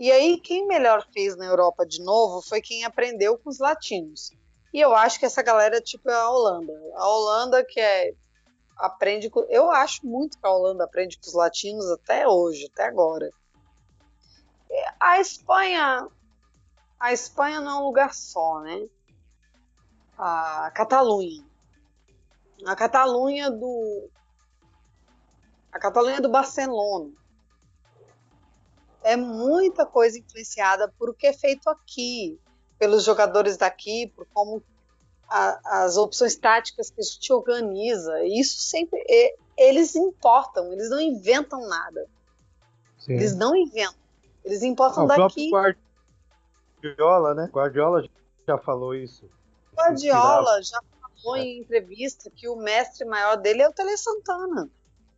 E aí, quem melhor fez na Europa de novo foi quem aprendeu com os latinos. E eu acho que essa galera tipo é a Holanda. A Holanda que é aprende com, eu acho muito que a Holanda aprende com os latinos até hoje, até agora. A Espanha a Espanha não é um lugar só, né? A Catalunha. A Catalunha do. A Catalunha do Barcelona. É muita coisa influenciada por o que é feito aqui, pelos jogadores daqui, por como a, as opções táticas que a gente organiza. Isso sempre. É, eles importam, eles não inventam nada. Sim. Eles não inventam. Eles importam Ah, o daqui. Guardiola, né? Guardiola já falou isso. Guardiola já falou em entrevista que o mestre maior dele é o Tele Santana.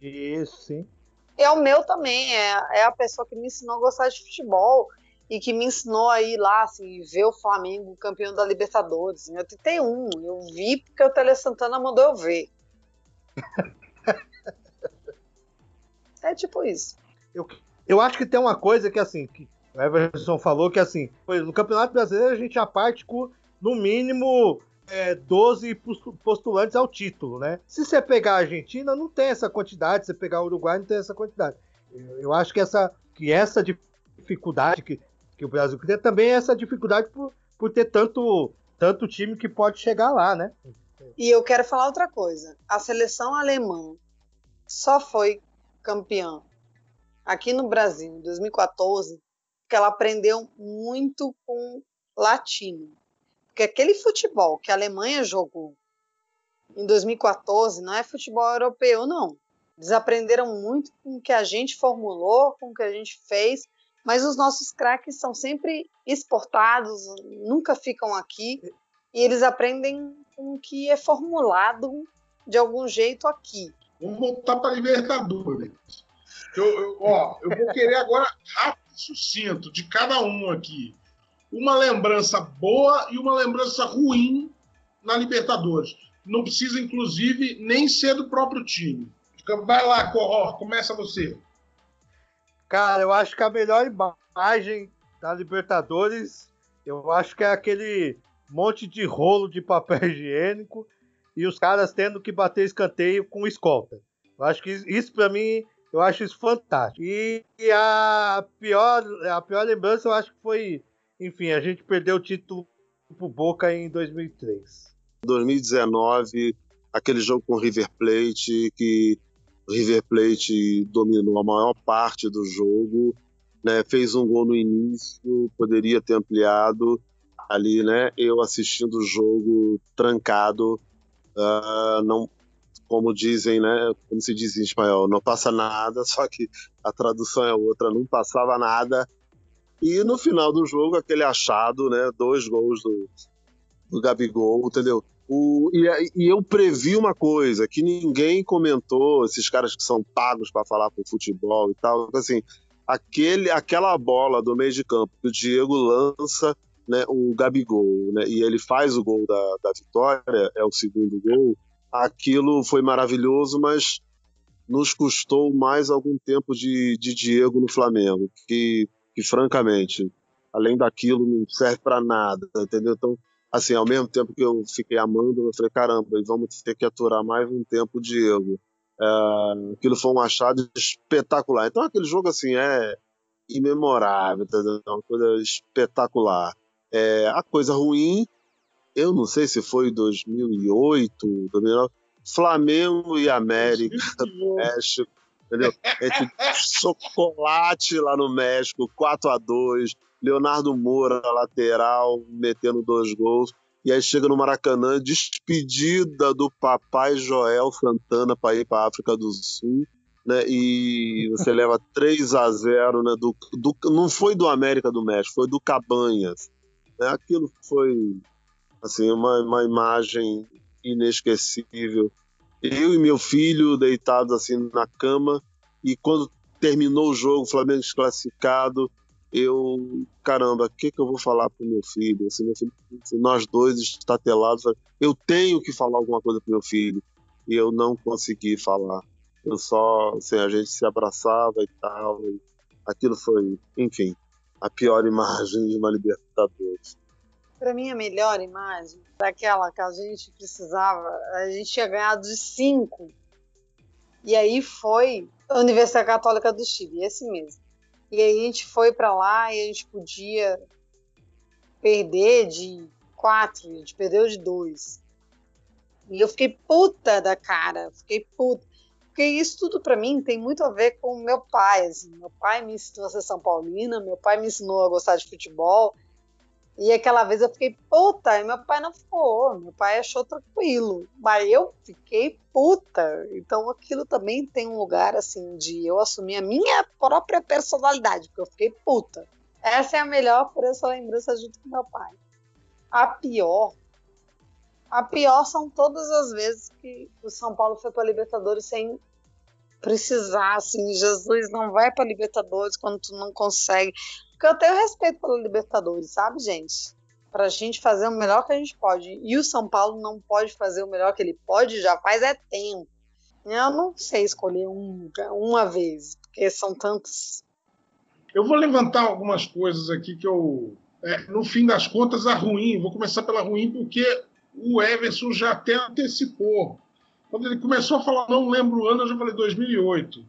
Isso, sim. É o meu também, é, é a pessoa que me ensinou a gostar de futebol e que me ensinou a ir lá, assim, ver o Flamengo campeão da Libertadores. Em 81, eu vi porque o Tele Santana mandou eu ver. é tipo isso. Eu, eu acho que tem uma coisa que, assim, que o Everson falou que, assim, no Campeonato Brasileiro a gente já parte com, no mínimo, é, 12 postu- postulantes ao título, né? Se você pegar a Argentina, não tem essa quantidade, se você pegar o Uruguai, não tem essa quantidade. Eu, eu acho que essa, que essa dificuldade que, que o Brasil tem também é essa dificuldade por, por ter tanto, tanto time que pode chegar lá, né? E eu quero falar outra coisa. A seleção alemã só foi campeã aqui no Brasil em 2014 porque ela aprendeu muito com latino. Porque aquele futebol que a Alemanha jogou em 2014 não é futebol europeu, não. Eles aprenderam muito com o que a gente formulou, com o que a gente fez, mas os nossos craques são sempre exportados, nunca ficam aqui, e eles aprendem com o que é formulado de algum jeito aqui. Vamos voltar para Libertadores. Eu, eu- ó, eu vou querer agora rápido e sucinto de cada um aqui. Uma lembrança boa e uma lembrança ruim na Libertadores. Não precisa, inclusive, nem ser do próprio time. Vai lá, Corró, começa você. Cara, eu acho que a melhor imagem da Libertadores, eu acho que é aquele monte de rolo de papel higiênico e os caras tendo que bater escanteio com escolta. Eu acho que isso pra mim, eu acho isso fantástico. E a pior, a pior lembrança eu acho que foi, enfim, a gente perdeu o título pro Boca em 2003. 2019, aquele jogo com o River Plate, que o River Plate dominou a maior parte do jogo, né? Fez um gol no início, poderia ter ampliado ali, né? Eu assistindo o jogo trancado, ah, não, como dizem, né? Como se diz em espanhol, não passa nada, só que a tradução é outra, não passava nada. E no final do jogo, aquele achado, né? Dois gols do, do Gabigol, entendeu? O, e, e eu previ uma coisa que ninguém comentou, esses caras que são pagos para falar com futebol e tal, assim, aquele, aquela bola do meio de campo que o Diego lança né, o Gabigol, né, e ele faz o gol da, da vitória, é o segundo gol, aquilo foi maravilhoso, mas nos custou mais algum tempo de, de Diego no Flamengo, que, que francamente, além daquilo, não serve para nada, entendeu? Então, assim, ao mesmo tempo que eu fiquei amando, eu falei, caramba, e vamos ter que aturar mais um tempo o Diego. É, aquilo foi um achado espetacular. Então, aquele jogo, assim, é imemorável, entendeu? É uma coisa espetacular. É, a coisa ruim, eu não sei se foi 2008, 2009, Flamengo e América do México, entendeu? Entre chocolate lá no México, 4 a 2 Leonardo Moura, lateral, metendo dois gols. E aí chega no Maracanã, despedida do papai Joel Santana para ir para a África do Sul. Né, e você leva 3 a 0 né, do, do, não foi do América do México, foi do Cabanhas. Né, aquilo foi assim, uma, uma imagem inesquecível. Eu e meu filho deitados assim na cama, e quando terminou o jogo, o Flamengo desclassificado, eu, caramba, o que, que eu vou falar pro meu filho? Assim, meu filho nós dois estatelados, eu tenho que falar alguma coisa pro meu filho, e eu não consegui falar. Eu só, assim, a gente se abraçava e tal, e aquilo foi, enfim, a pior imagem de uma Libertadores. Para mim, a melhor imagem daquela que a gente precisava, a gente tinha ganhado de cinco. E aí foi a Universidade Católica do Chile, esse mesmo. E aí a gente foi para lá e a gente podia perder de quatro, a gente perdeu de dois. E eu fiquei puta da cara, fiquei puta. Porque isso tudo para mim tem muito a ver com meu pai. Assim. Meu pai me ensinou a ser São Paulina, meu pai me ensinou a gostar de futebol. E aquela vez eu fiquei puta, e meu pai não ficou. Meu pai achou tranquilo. Mas eu fiquei puta. Então aquilo também tem um lugar assim de eu assumir a minha própria personalidade, porque eu fiquei puta. Essa é a melhor por essa lembrança junto com meu pai. A pior. A pior são todas as vezes que o São Paulo foi para Libertadores sem precisar, assim, Jesus não vai para Libertadores quando tu não consegue. Porque eu tenho respeito pela Libertadores, sabe, gente? Pra gente fazer o melhor que a gente pode. E o São Paulo não pode fazer o melhor que ele pode, já faz é tempo. Eu não sei escolher um, uma vez, porque são tantos. Eu vou levantar algumas coisas aqui que eu. É, no fim das contas, a ruim. Vou começar pela ruim, porque o Everson já até antecipou. Quando ele começou a falar, não lembro o ano, eu já falei 2008.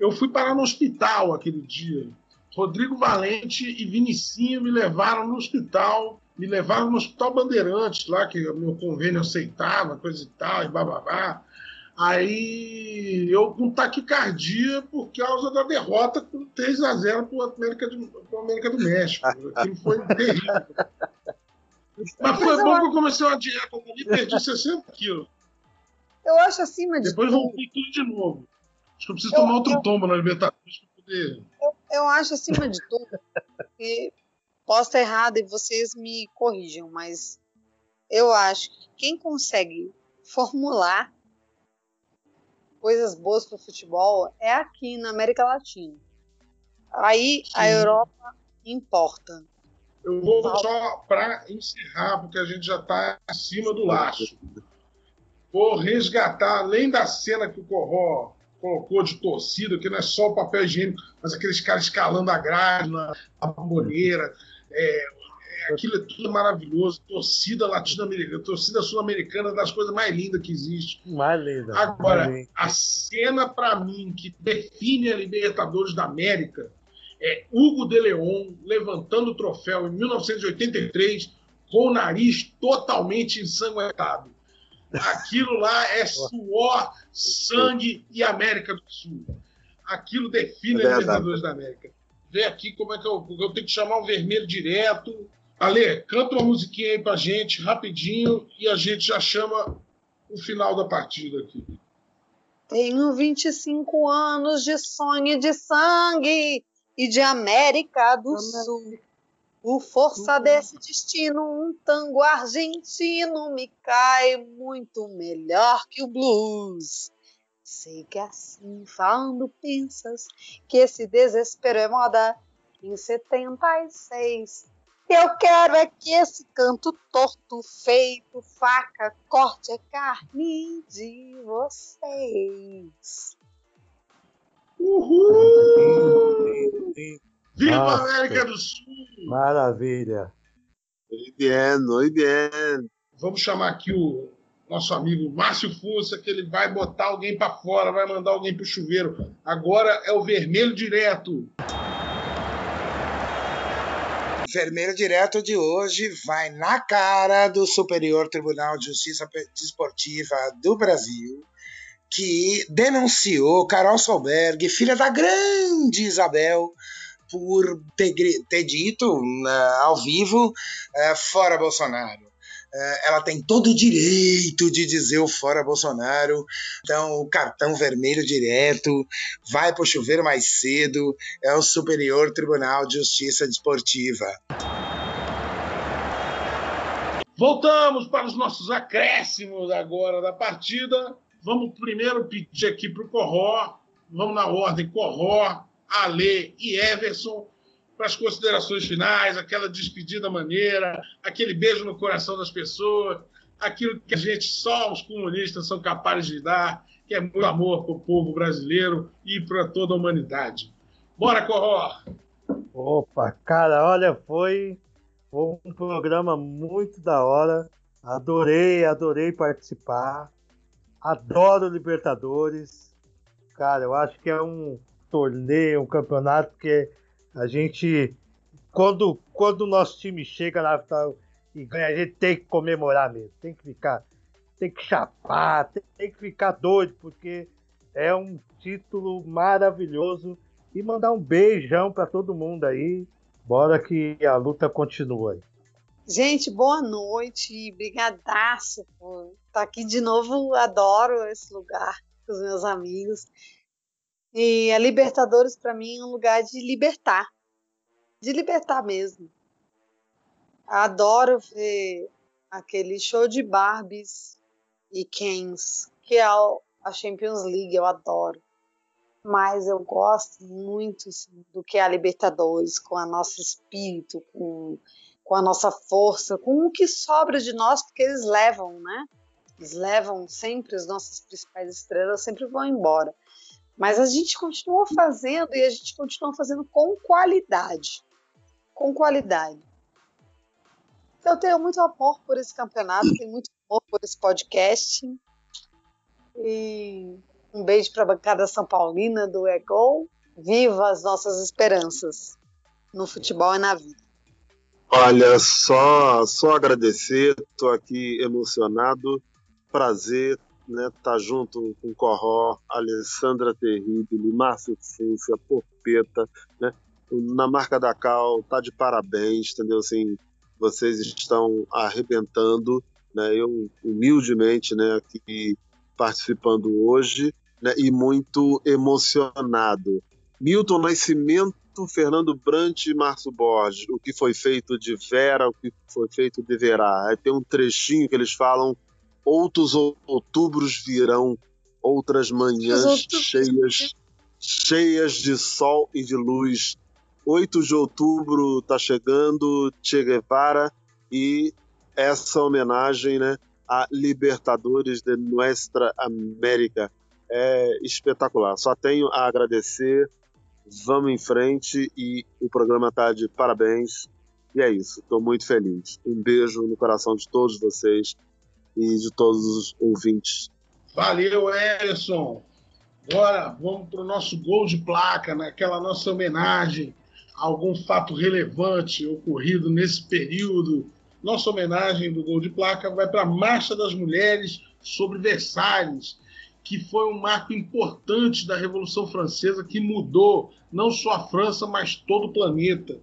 Eu fui parar no hospital aquele dia. Rodrigo Valente e Vinicinho me levaram no hospital, me levaram no Hospital Bandeirantes, lá que o meu convênio aceitava, coisa e tal, e bababá. Aí eu com taquicardia por causa da derrota com 3 a 0 para o América, América do México. Aquilo foi terrível. Mas foi bom que eu comecei uma dieta e perdi 60 quilos. Eu acho acima de Depois voltei tudo de novo. Acho que eu preciso Eu- tomar outro eu- tombo na Libertadores para poder. Eu, eu acho acima de tudo que posso estar errada e vocês me corrijam, mas eu acho que quem consegue formular coisas boas para o futebol é aqui na América Latina. Aí a Sim. Europa importa. Eu vou só para encerrar, porque a gente já está acima do laço. Vou resgatar, além da cena que o Corró colocou de torcida, que não é só o papel higiênico, mas aqueles caras escalando a grade na na bomboneira. É, é, aquilo é tudo maravilhoso. Torcida latino-americana, torcida sul-americana, é das coisas mais lindas que existe. Mais linda. Agora, mais a cena para mim que define a Libertadores da América é Hugo de Leon levantando o troféu em 1983 com o nariz totalmente ensanguentado. Aquilo lá é suor, sangue e América do Sul. Aquilo define É a. Libertadores da América. Vê aqui como é que eu, eu tenho que chamar o vermelho direto. Ale, canta uma musiquinha aí pra gente, rapidinho, e a gente já chama o final da partida aqui. Tenho 25 anos de sonho e de sangue e de América do Sul. Por força desse destino, um tango argentino me cai muito melhor que o blues. Sei que assim falando pensas que esse desespero é moda em 76. Eu quero é que esse canto torto feito faca corte a carne de vocês. Uhul! Viva Nossa. América do Sul! Maravilha. Muy bien, muy bien. Vamos chamar aqui o nosso amigo Márcio Fussa, que ele vai botar alguém para fora, vai mandar alguém para o chuveiro. Agora é o vermelho direto. Vermelho direto de hoje vai na cara do Superior Tribunal de Justiça Desportiva do Brasil, que denunciou Carol Solberg, filha da grande Isabel, por ter, ter dito né, ao vivo eh, fora Bolsonaro. Eh, ela tem todo o direito de dizer o fora Bolsonaro, então o cartão vermelho direto vai para o chuveiro mais cedo, é o Superior Tribunal de Justiça Desportiva. Voltamos para os nossos acréscimos agora da partida. Vamos primeiro pedir aqui para o Corró. Vamos na ordem: Corró, Ale e Everson. Para as considerações finais, aquela despedida maneira, aquele beijo no coração das pessoas, aquilo que a gente, só os comunistas, são capazes de dar, que é muito amor para o povo brasileiro e para toda a humanidade. Bora, Corró! Opa, cara, olha, foi, foi um programa muito da hora. Adorei, adorei participar. Adoro Libertadores. Cara, eu acho que é um torneio, um campeonato que a gente, quando, quando o nosso time chega na final e ganha, a gente tem que comemorar mesmo. Tem que ficar, tem que chapar, tem, tem que ficar doido, porque é um título maravilhoso. E mandar um beijão para todo mundo aí. Bora que a luta continua aí. Gente, boa noite. Brigadaço por estar aqui de novo. Adoro esse lugar com os meus amigos. E a Libertadores, para mim, é um lugar de libertar. De libertar mesmo. Adoro ver aquele show de Barbies e Kens, que é a Champions League, eu adoro. Mas eu gosto muito assim, do que é a Libertadores, com o nosso espírito, com, com a nossa força, com o que sobra de nós, porque eles levam, né? Eles levam sempre as nossas principais estrelas, sempre vão embora. Mas a gente continua fazendo e a gente continua fazendo com qualidade. Com qualidade. Eu tenho muito amor por esse campeonato, tenho muito amor por esse podcast. E um beijo para a bancada São Paulina do Egol. Viva as nossas esperanças no futebol e na vida. Olha, só, só agradecer, estou aqui emocionado. Prazer né, tá junto com Corró, Alessandra Terribili, Márcio Fúcia, Porpeta, né? Na marca da Cal, tá de parabéns, entendeu? Assim, vocês estão arrebentando, né? Eu humildemente, né, aqui participando hoje, né, e muito emocionado. Milton Nascimento, Fernando Brant e Márcio Borges, o que foi feito de Vera, o que foi feito deverá. Aí tem um trechinho que eles falam: outros outubros virão, outras manhãs cheias, cheias de sol e de luz. 8 de outubro está chegando, Che Guevara, e essa homenagem né, a Libertadores de Nuestra América é espetacular. Só tenho a agradecer. Vamos em frente e o programa está de parabéns. E é isso, estou muito feliz. Um beijo no coração de todos vocês e de todos os ouvintes. Valeu, Ellison. Agora vamos para o nosso gol de placa, naquela nossa homenagem a algum fato relevante ocorrido nesse período. Nossa homenagem do gol de placa vai para a Marcha das Mulheres sobre Versalhes, que foi um marco importante da Revolução Francesa que mudou não só a França, mas todo o planeta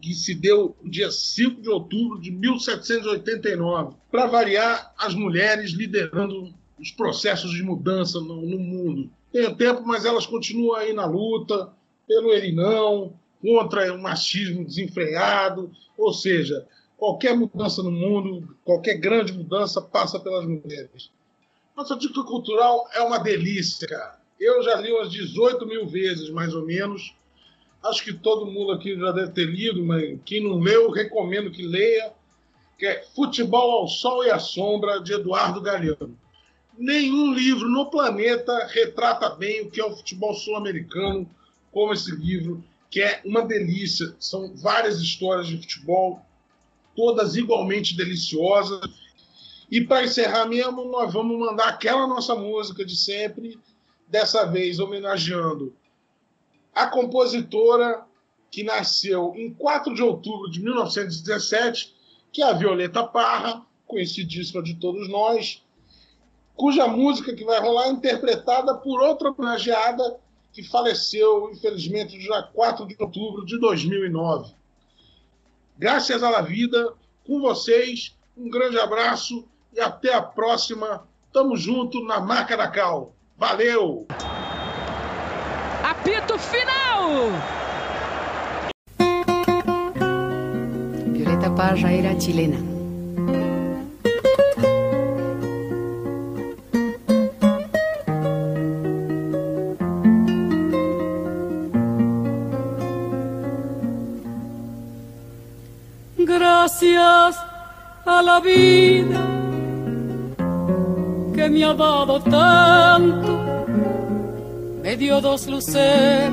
que se deu no dia 5 de outubro de 1789. Para variar, as mulheres liderando os processos de mudança no, no mundo. Tem tempo, mas elas continuam aí na luta pelo ele não, contra o machismo desenfreado, ou seja, qualquer mudança no mundo, qualquer grande mudança passa pelas mulheres. Nossa dica cultural é uma delícia, cara. Eu já li umas 18 mil vezes, mais ou menos. Acho que todo mundo aqui já deve ter lido, mas quem não leu, recomendo que leia. Que é Futebol ao Sol e à Sombra, de Eduardo Galeano. Nenhum livro no planeta retrata bem o que é o futebol sul-americano como esse livro que é uma delícia. São várias histórias de futebol, todas igualmente deliciosas. E para encerrar mesmo, nós vamos mandar aquela nossa música de sempre, dessa vez homenageando a compositora que nasceu em 4 de outubro de 1917, que é a Violeta Parra, conhecidíssima de todos nós, cuja música que vai rolar é interpretada por outra homenageada que faleceu, infelizmente, dia 4 de outubro de 2009. Graças à vida, com vocês, um grande abraço e até a próxima. Tamo junto na marca da Cal. Valeu! Apito final! Violeta Parra era chilena. gracias a la vida que me ha dado tanto, me dio dos luces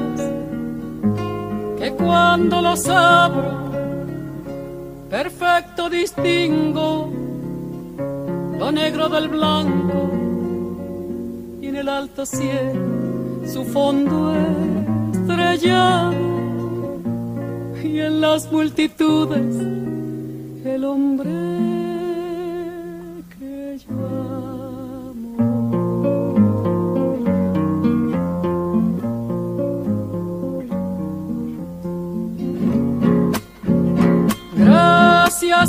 que cuando las abro, perfecto distingo lo negro del blanco y en el alto cielo su fondo estrellado y en las multitudes el hombre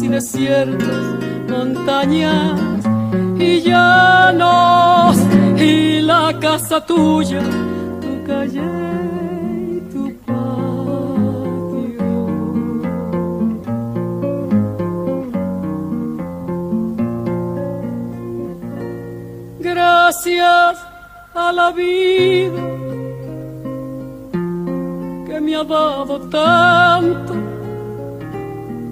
y desiertos, montañas y llanos, y la casa tuya, tu calle y tu patio. Gracias a la vida que me ha dado tanto,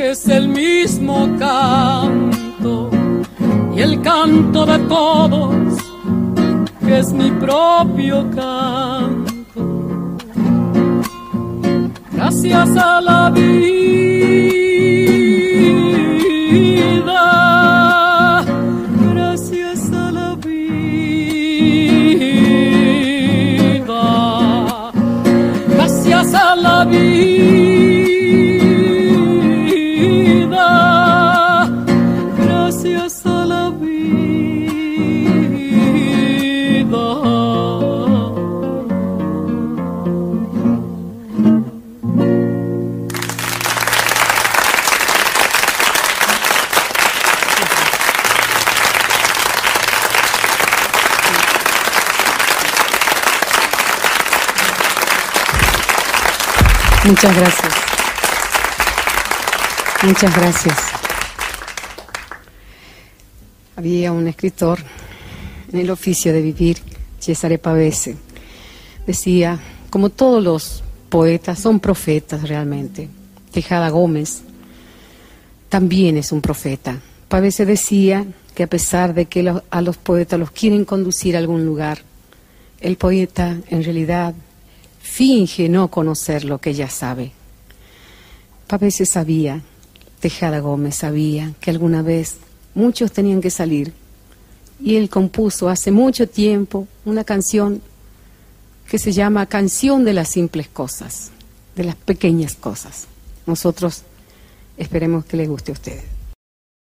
que es el mismo canto, y el canto de todos, que es mi propio canto. Gracias a la vida, Muchas gracias. Había un escritor en el oficio de vivir, Cesare Pavese. Decía, como todos los poetas, son profetas realmente. Tejada Gómez también es un profeta. Pavese decía que a pesar de que a los poetas los quieren conducir a algún lugar, el poeta en realidad finge no conocer lo que ya sabe. Pavese sabía, Tejada Gómez sabía que alguna vez muchos tenían que salir y él compuso hace mucho tiempo una canción que se llama Canción de las simples cosas, de las pequeñas cosas. Nosotros esperemos que les guste a ustedes.